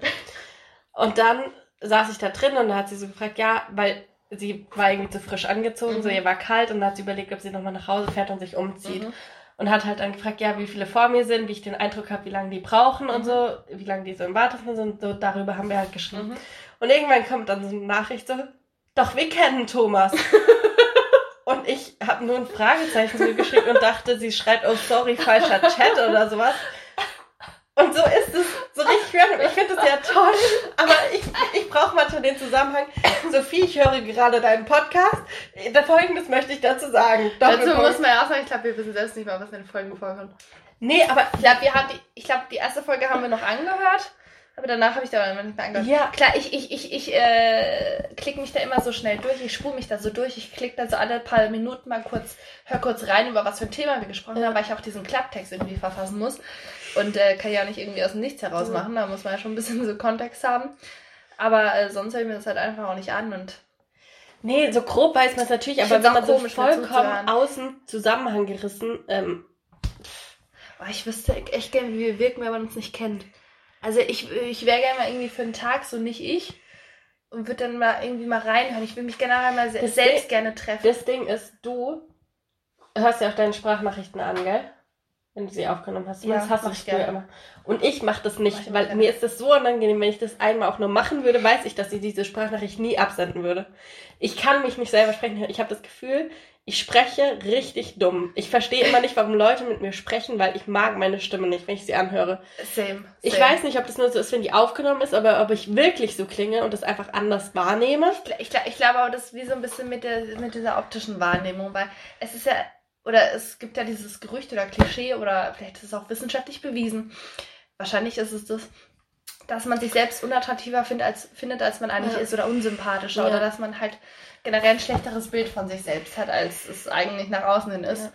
Und dann saß ich da drin und da hat sie so gefragt, ja, weil sie war irgendwie zu frisch angezogen, so Mhm. ihr war kalt und dann hat sie überlegt, ob sie nochmal nach Hause fährt und sich umzieht. Mhm. Und hat halt dann gefragt, ja, wie viele vor mir sind, wie ich den Eindruck habe, wie lange die brauchen und Mhm. so, wie lange die so im Wartezimmer sind. So darüber haben wir halt geschrieben. Und irgendwann kommt dann so eine Nachricht so, doch, wir kennen Thomas. und ich habe nur ein Fragezeichen zurückgeschickt und dachte, sie schreibt, oh sorry, falscher Chat oder sowas. Und so ist es so richtig random. Ich finde es ja toll, aber ich, ich brauche manchmal den Zusammenhang. Sophie, ich höre gerade deinen Podcast. Folgendes möchte ich dazu sagen. Dazu Doppelpunkt. muss man ja auch sagen, ich glaube, wir wissen selbst nicht mal, was in den Folgen vorkommt. Nee, aber Ich glaube, wir haben die, ich glaube, die erste Folge haben wir noch angehört, aber danach habe ich da nicht mehr angehört. Ja. Klar, ich, ich, ich, ich äh, klicke mich da immer so schnell durch, ich spule mich da so durch, ich klicke da so alle paar Minuten mal kurz, hör kurz rein, über was für ein Thema wir gesprochen Ja. haben, weil ich auch diesen Klapptext irgendwie verfassen muss. Und äh, kann ja nicht irgendwie aus dem Nichts heraus machen, da muss man ja schon ein bisschen so Kontext haben. Aber äh, sonst höre ich mir das halt einfach auch nicht an und Nee, so grob weiß man es natürlich, Ich aber wenn man so vollkommen außen Zusammenhang gerissen, ähm, Oh, ich wüsste echt gerne, wie wir wirken, wenn man uns nicht kennt. Also ich, ich wäre gerne mal irgendwie für einen Tag so nicht ich und würde dann mal irgendwie mal reinhören. Ich will mich generell mal se Das selbst Ding- gerne treffen. das Ding ist, du hörst ja auch deine Sprachnachrichten an, gell? Wenn du sie aufgenommen hast. Ja, das hast du mach ich früher immer. Und ich mache das Mach nicht, ich weil gerne. mir ist das so unangenehm, wenn ich das einmal auch nur machen würde, weiß ich, dass ich diese Sprachnachricht nie absenden würde. Ich kann mich nicht selber sprechen. Ich habe das Gefühl, ich spreche richtig dumm. Ich verstehe immer nicht, warum Leute mit mir sprechen, weil ich mag meine Stimme nicht, wenn ich sie anhöre. Same. Ich same. weiß nicht, ob das nur so ist, wenn die aufgenommen ist, aber ob ich wirklich so klinge und das einfach anders wahrnehme. Ich, ich, ich glaube aber, das ist wie so ein bisschen mit, der, mit dieser optischen Wahrnehmung, weil es ist ja, oder es gibt ja dieses Gerücht oder Klischee oder vielleicht ist es auch wissenschaftlich bewiesen. Wahrscheinlich ist es das, dass man sich selbst unattraktiver find, als, findet, als man eigentlich Ja. ist oder unsympathischer Ja. oder dass man halt generell ein schlechteres Bild von sich selbst hat, als es eigentlich nach außen hin ist. Ja.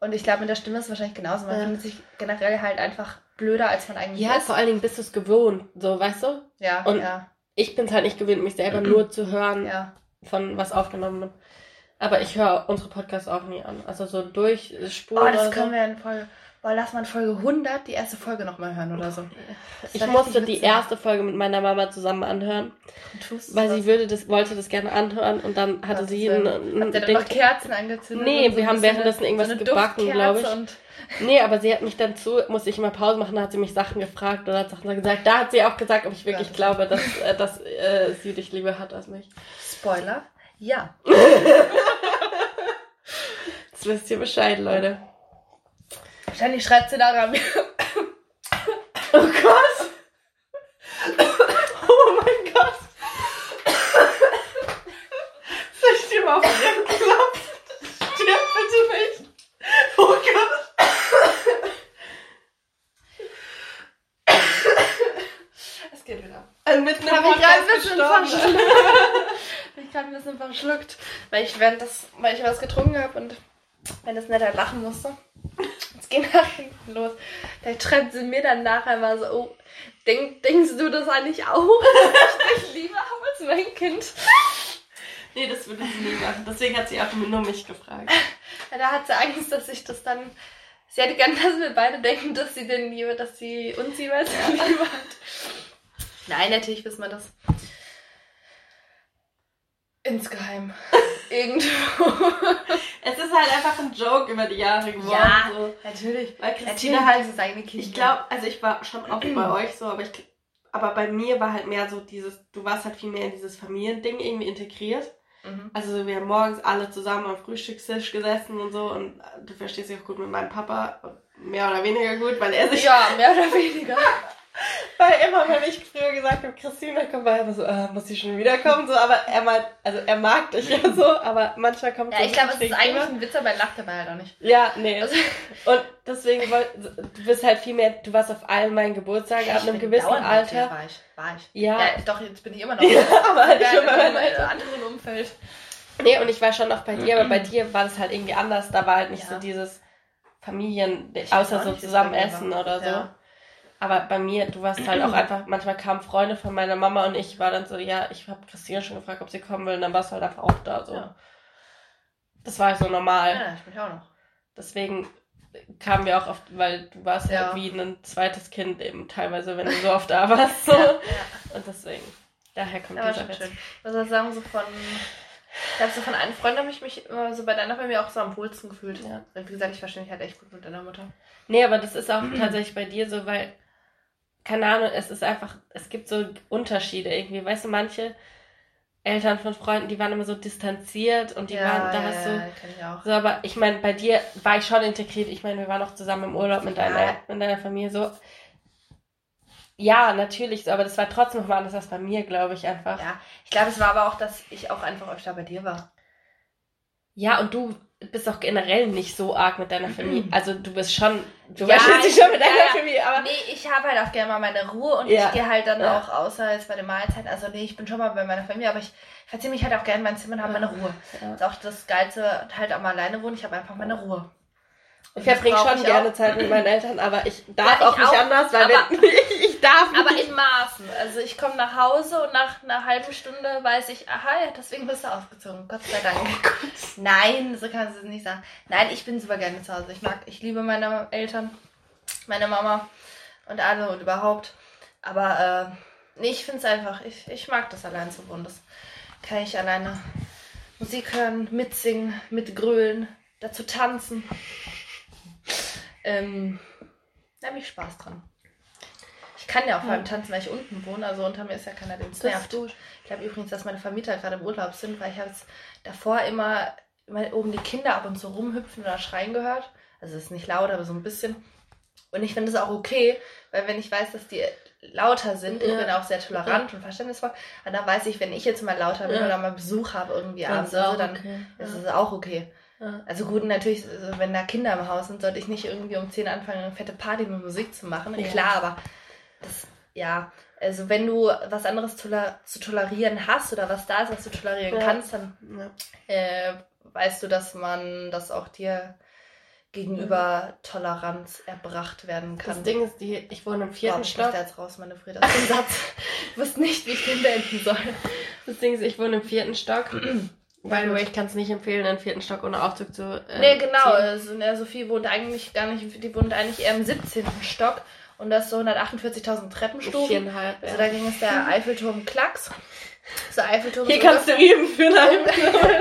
Und ich glaube, mit der Stimme ist es wahrscheinlich genauso. Man Ja. findet sich generell halt einfach blöder, als man eigentlich Ja, ist. vor allen Dingen bist du es gewohnt, so, weißt du? Ja, Und- ja, Ich bin es halt nicht gewöhnt, mich selber nur zu hören ja. von was aufgenommenem. Aber ich höre unsere Podcasts auch nie an. Also so durchspuren. Oh, das können so. wir in Folge. Boah, lass mal in Folge 100 die erste Folge nochmal hören oder so. Das Ich wär musste die erste Folge mit meiner Mama zusammen anhören, Und tust du weil sie würde das, wollte das gerne anhören und dann hatte sie Willen. ein, ein Habt ihr noch Kerzen angezündet? Nee, so wir haben währenddessen irgendwas so gebacken, Duftkerze glaub ich. Und Nee, aber sie hat mich dann zu, musste ich immer Pause machen, da hat sie mich Sachen gefragt oder hat Sachen gesagt. Da hat sie auch gesagt, ob ich wirklich Gott. glaube, dass, äh, dass äh, sie dich lieber hat als mich. Spoiler, ja. Jetzt wisst ihr Bescheid, Leute. Wahrscheinlich schreibt sie da mir. Oh Gott! Oh mein Gott! Soll ich dir mal auf den klopfen? Stirb bitte nicht! Oh Gott! Es geht wieder. Also mit einem Hab ich gerade ein bisschen verschluckt. Hab ich gerade ein bisschen verschluckt. Weil ich während das, weil ich was getrunken habe und wenn das netter lachen musste. Nach hinten los. Vielleicht schreibt sie mir dann nachher mal so, oh, denk, denkst du das eigentlich auch? dass ich dich lieber habe als mein Kind. Nee, das würde sie nie machen. Deswegen hat sie auch nur mich gefragt. Ja, da hat sie Angst, dass ich das dann. Sie hätte gern, dass wir beide denken, dass sie den Liebe, dass sie uns jeweils ja. Liebe hat. Nein, natürlich wissen wir das. Insgeheim. Irgendwo. es ist halt einfach ein Joke über die Jahre geworden. Ja, so. natürlich. Weil Christine natürlich halt, ist eigene Kind. Ich glaube, also ich war schon oft bei euch so, aber ich aber bei mir war halt mehr so dieses, du warst halt viel mehr in dieses Familiending irgendwie integriert. Mhm. Also wir haben morgens alle zusammen am Frühstückstisch gesessen und so und du verstehst dich auch gut mit meinem Papa, mehr oder weniger gut, weil er sich... Ja, mehr oder weniger. Weil immer, wenn ich früher gesagt habe, Christine, komm mal, so, äh, muss sie schon wiederkommen, so, aber er meint, also er mag dich ja so, aber manchmal kommt Ja, ich glaube, es ist eigentlich ein Witz, aber er lacht dabei halt auch nicht. Ja, nee. Also, und deswegen, du bist halt viel mehr, du warst auf allen meinen Geburtstagen ab einem gewissen Alter. War ich, war ich. Ja. ja. Doch, jetzt bin ich immer noch. ja, aber halt schon in meinem anderen Umfeld. Nee, und ich war schon noch bei dir, aber bei dir war das halt irgendwie anders, da war halt nicht ja. so dieses Familien, außer so zusammen essen oder so. Ja. Aber bei mir, du warst halt auch einfach, manchmal kamen Freunde von meiner Mama und ich war dann so, ja, ich habe Christina schon gefragt, ob sie kommen will, und dann warst du halt einfach auch da. So. Ja. Das war so normal. Ja, ich mich auch noch. Deswegen kamen wir auch oft, weil du warst ja. halt wie ein zweites Kind eben teilweise, wenn du so oft da warst. So. Ja, Und deswegen, daher kommt ja, dieser Witz. Was soll ich sagen, so von ich glaube, so von einem Freund habe ich mich immer so bei deiner mir auch so am wohlsten gefühlt. Ja. Wie gesagt, ich verstehe mich halt echt gut mit deiner Mutter. Nee, aber das ist auch tatsächlich bei dir so, weil keine Ahnung, es ist einfach, es gibt so Unterschiede irgendwie. Weißt du, manche Eltern von Freunden, die waren immer so distanziert und die ja, waren da ja, so. Ja, ich auch. So, aber ich meine, bei dir war ich schon integriert. Ich meine, wir waren auch zusammen im Urlaub mit deiner, mit deiner Familie so. Ja, natürlich, so, aber das war trotzdem noch mal anders als bei mir, glaube ich einfach. Ja, ich glaube, es war aber auch, dass ich auch einfach öfter bei dir war. Ja, und du bist auch generell nicht so arg mit deiner Familie. Also du bist schon, du ja, dich schon mit deiner ja, Familie, aber. Nee, ich habe halt auch gerne mal meine Ruhe und ja. ich gehe halt dann ja. auch außer jetzt bei der Mahlzeit. Also nee, ich bin schon mal bei meiner Familie, aber ich verziehe mich halt auch gerne in mein Zimmer und habe meine Ruhe. Das ist auch das Geilste, halt auch mal alleine wohnen. Ich habe einfach meine Ruhe. Ich verbringe schon gerne auch. Zeit mit meinen Eltern, aber ich darf ja, ich auch nicht auch, anders, weil ich, ich darf nicht. Aber in Maßen. Also ich komme nach Hause und nach einer halben Stunde weiß ich, aha, ja, deswegen bist du ausgezogen. Gott sei Dank. Oh Nein, so kannst du es nicht sagen. Nein, ich bin super gerne zu Hause. Ich mag, ich liebe meine Eltern, meine Mama und alle und überhaupt. Aber äh, nee, ich finde es einfach, ich, ich mag das allein zu wohnen. Das kann ich alleine Musik hören, mitsingen, mitgrölen, dazu tanzen. Ähm, da habe ich Spaß dran. Ich kann ja auch vor allem tanzen, weil ich unten wohne. Also unter mir ist ja keiner, den es nervt. Ich glaube übrigens, dass meine Vermieter gerade im Urlaub sind, weil ich habe davor immer, immer oben die Kinder ab und zu rumhüpfen oder schreien gehört. Also es ist nicht laut, aber so ein bisschen. Und ich finde es auch okay, weil wenn ich weiß, dass die lauter sind, ja. ich bin auch sehr tolerant ja. und verständnisvoll, und dann weiß ich, wenn ich jetzt mal lauter bin ja. oder mal Besuch habe irgendwie abends, also, dann okay. ist es auch okay. Also gut, natürlich, wenn da Kinder im Haus sind, sollte ich nicht irgendwie um 10 anfangen, eine fette Party mit Musik zu machen. Klar, aber das, ja, also wenn du was anderes toler zu tolerieren hast oder was da ist, was du tolerieren ja. kannst, dann ja. äh, weißt du, dass man das auch dir gegenüber Toleranz erbracht werden kann. Das Ding ist, die, ich wohne im vierten Boah, Stock. Ich jetzt raus, meine Frieda. Ein Satz. Ich wusste nicht, wie ich den beenden soll. Das Ding ist, ich wohne im vierten Stock. By the way, ich kann es nicht empfehlen, den vierten Stock ohne Aufzug zu. Äh, nee, genau. Also, ne, Sophie wohnt eigentlich gar nicht, die wohnt eigentlich eher im 17. Stock und das so 148.000 Treppenstufen. Viereinhalb, ja. Also da ging es der Eiffelturm Klacks. So Eiffelturm. Hier kannst ungefähr, du üben für einen Eiffelturm.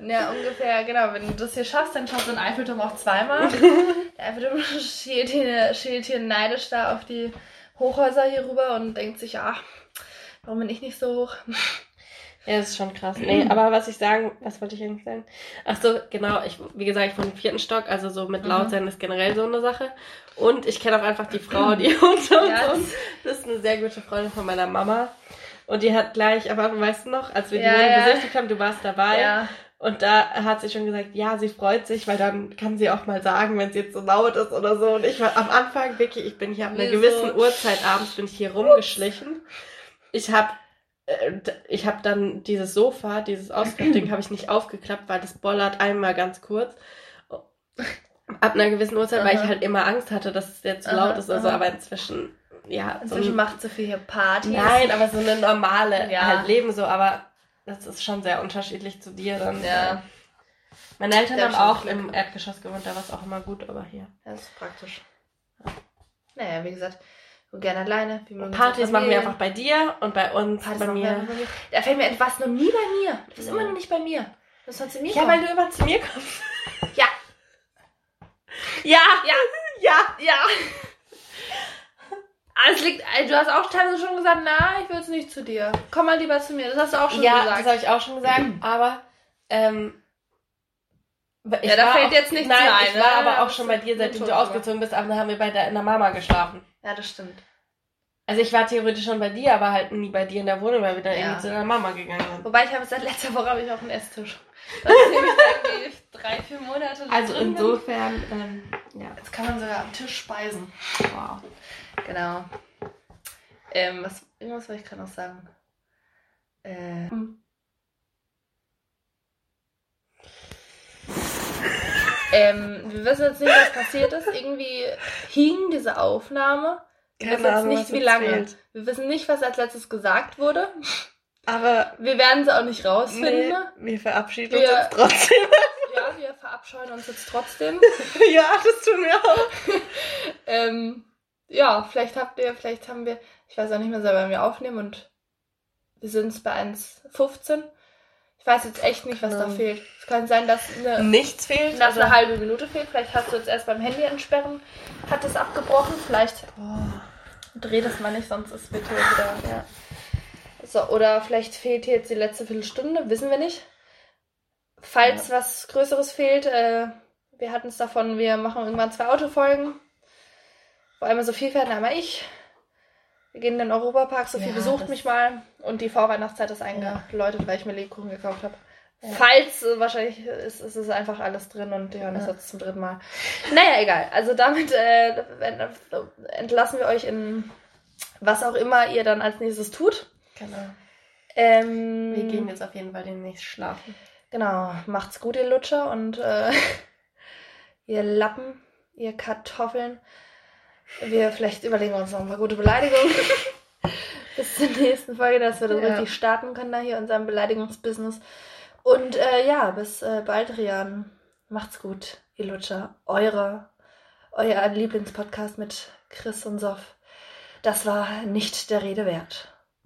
ja, ungefähr, genau. Wenn du das hier schaffst, dann schaffst du den Eiffelturm auch zweimal. der Eiffelturm schielt hier, schielt hier neidisch da auf die Hochhäuser hier rüber und denkt sich, ach, warum bin ich nicht so hoch? Ja, das ist schon krass. Nee, aber was ich sagen, was wollte ich eigentlich sagen? Ach so, genau, ich, wie gesagt, ich wohne im vierten Stock, also so mit laut mhm. sein ist generell so eine Sache. Und ich kenne auch einfach die Frau, die unter uns ja. Das ist eine sehr gute Freundin von meiner Mama. Und die hat gleich, aber weißt du noch, als wir die ja, Wohnung ja. besichtigt haben, du warst dabei. Ja. Und da hat sie schon gesagt, ja, sie freut sich, weil dann kann sie auch mal sagen, wenn es jetzt so laut ist oder so. Und ich war am Anfang, Vicky, ich bin hier ab einer gewissen Uhrzeit abends bin ich hier rumgeschlichen. Ich habe ich habe dann dieses Sofa, dieses Ausklappding, habe ich nicht aufgeklappt, weil das bollert einmal ganz kurz. Ab einer gewissen Uhrzeit, aha. weil ich halt immer Angst hatte, dass es jetzt zu laut ist. Also, aber inzwischen, ja. Inzwischen so ein, macht Sophie hier Party. Nein, aber so eine normale ja. halt Leben so, aber das ist schon sehr unterschiedlich zu dir dann. Ja. Meine Eltern haben auch im Erdgeschoss gewohnt, da war es auch immer gut, aber hier. Das ist praktisch. Ja. Naja, wie gesagt, und gerne alleine. Wie Partys machen wir einfach bei dir und bei uns Partys bei mir. bei mir. Da fällt mir etwas noch nie bei mir. Du bist ja. immer noch nicht bei mir. Du bist zu mir Ja, kommen. weil du immer zu mir kommst. Ja. Ja. Ja. Ja. Ja. Es liegt, äh, du hast auch teilweise schon gesagt, na, ich will es nicht zu dir. Komm mal lieber zu mir. Das hast du auch schon ja, gesagt. Ja, das habe ich auch schon gesagt. Aber ähm, ich ja, da fällt jetzt nichts nein, ein. Ich war ne? aber auch schon bei dir, seitdem du ausgezogen bist, aber dann haben wir bei der, in der Mama geschlafen. Ja, das stimmt. Also ich war theoretisch schon bei dir, aber halt nie bei dir in der Wohnung, weil wir dann ja. irgendwie zu deiner Mama gegangen sind. Wobei ich habe seit letzter Woche habe ich auch einen Esstisch. Das ist nämlich irgendwie drei, vier Monate Also insofern, ähm, ja. Jetzt kann man sogar am Tisch speisen. Wow. Genau. Ähm, was, irgendwas wollte ich gerade noch sagen. Äh, hm. Ähm, wir wissen jetzt nicht, was passiert ist. Irgendwie hing diese Aufnahme. Wir wissen jetzt nicht, wie lange. Fehlt. Wir wissen nicht, was als letztes gesagt wurde. Aber wir werden sie auch nicht rausfinden. Nee, wir verabschieden wir, uns jetzt trotzdem. Ja, wir verabscheuen uns jetzt trotzdem. ja, das tun wir auch. ähm, ja, vielleicht habt ihr, vielleicht haben wir, ich weiß auch nicht mehr selber, wenn wir aufnehmen und wir sind es bei 1,15. Ich weiß jetzt echt nicht, was da fehlt. Es kann sein, dass eine, nichts fehlt. Dass eine halbe Minute fehlt. Vielleicht hast du jetzt erst beim Handy entsperren, hat es abgebrochen. Vielleicht oh, dreh das mal nicht, sonst ist bitte wieder. Ja. So, oder vielleicht fehlt hier jetzt die letzte Viertelstunde, wissen wir nicht. Falls ja. was Größeres fehlt, äh, wir hatten es davon, wir machen irgendwann zwei Autofolgen. Wo einmal so viel fährt, einmal ich. Wir gehen in den Europapark, Sophie ja, besucht mich mal und die Vorweihnachtszeit ist eingeläutet, ja. weil ich mir Lebkuchen gekauft habe. Ja. Falls, äh, wahrscheinlich ist, ist es einfach alles drin und Johannes ja. hat es zum dritten Mal. Naja, egal. Also damit äh, entlassen wir euch in was auch immer ihr dann als nächstes tut. Genau. Ähm, wir gehen jetzt auf jeden Fall demnächst schlafen. Genau. Macht's gut, ihr Lutscher und äh, ihr Lappen, ihr Kartoffeln. Wir vielleicht überlegen uns noch ein paar gute Beleidigungen. Bis zur nächsten Folge, dass wir dann ja. richtig starten können da hier in unserem Beleidigungsbusiness. Und äh, ja, bis äh, bald, Rian. Macht's gut, ihr Lutscher. Eure, euer Lieblingspodcast mit Chris und Sof. Das war nicht der Rede wert.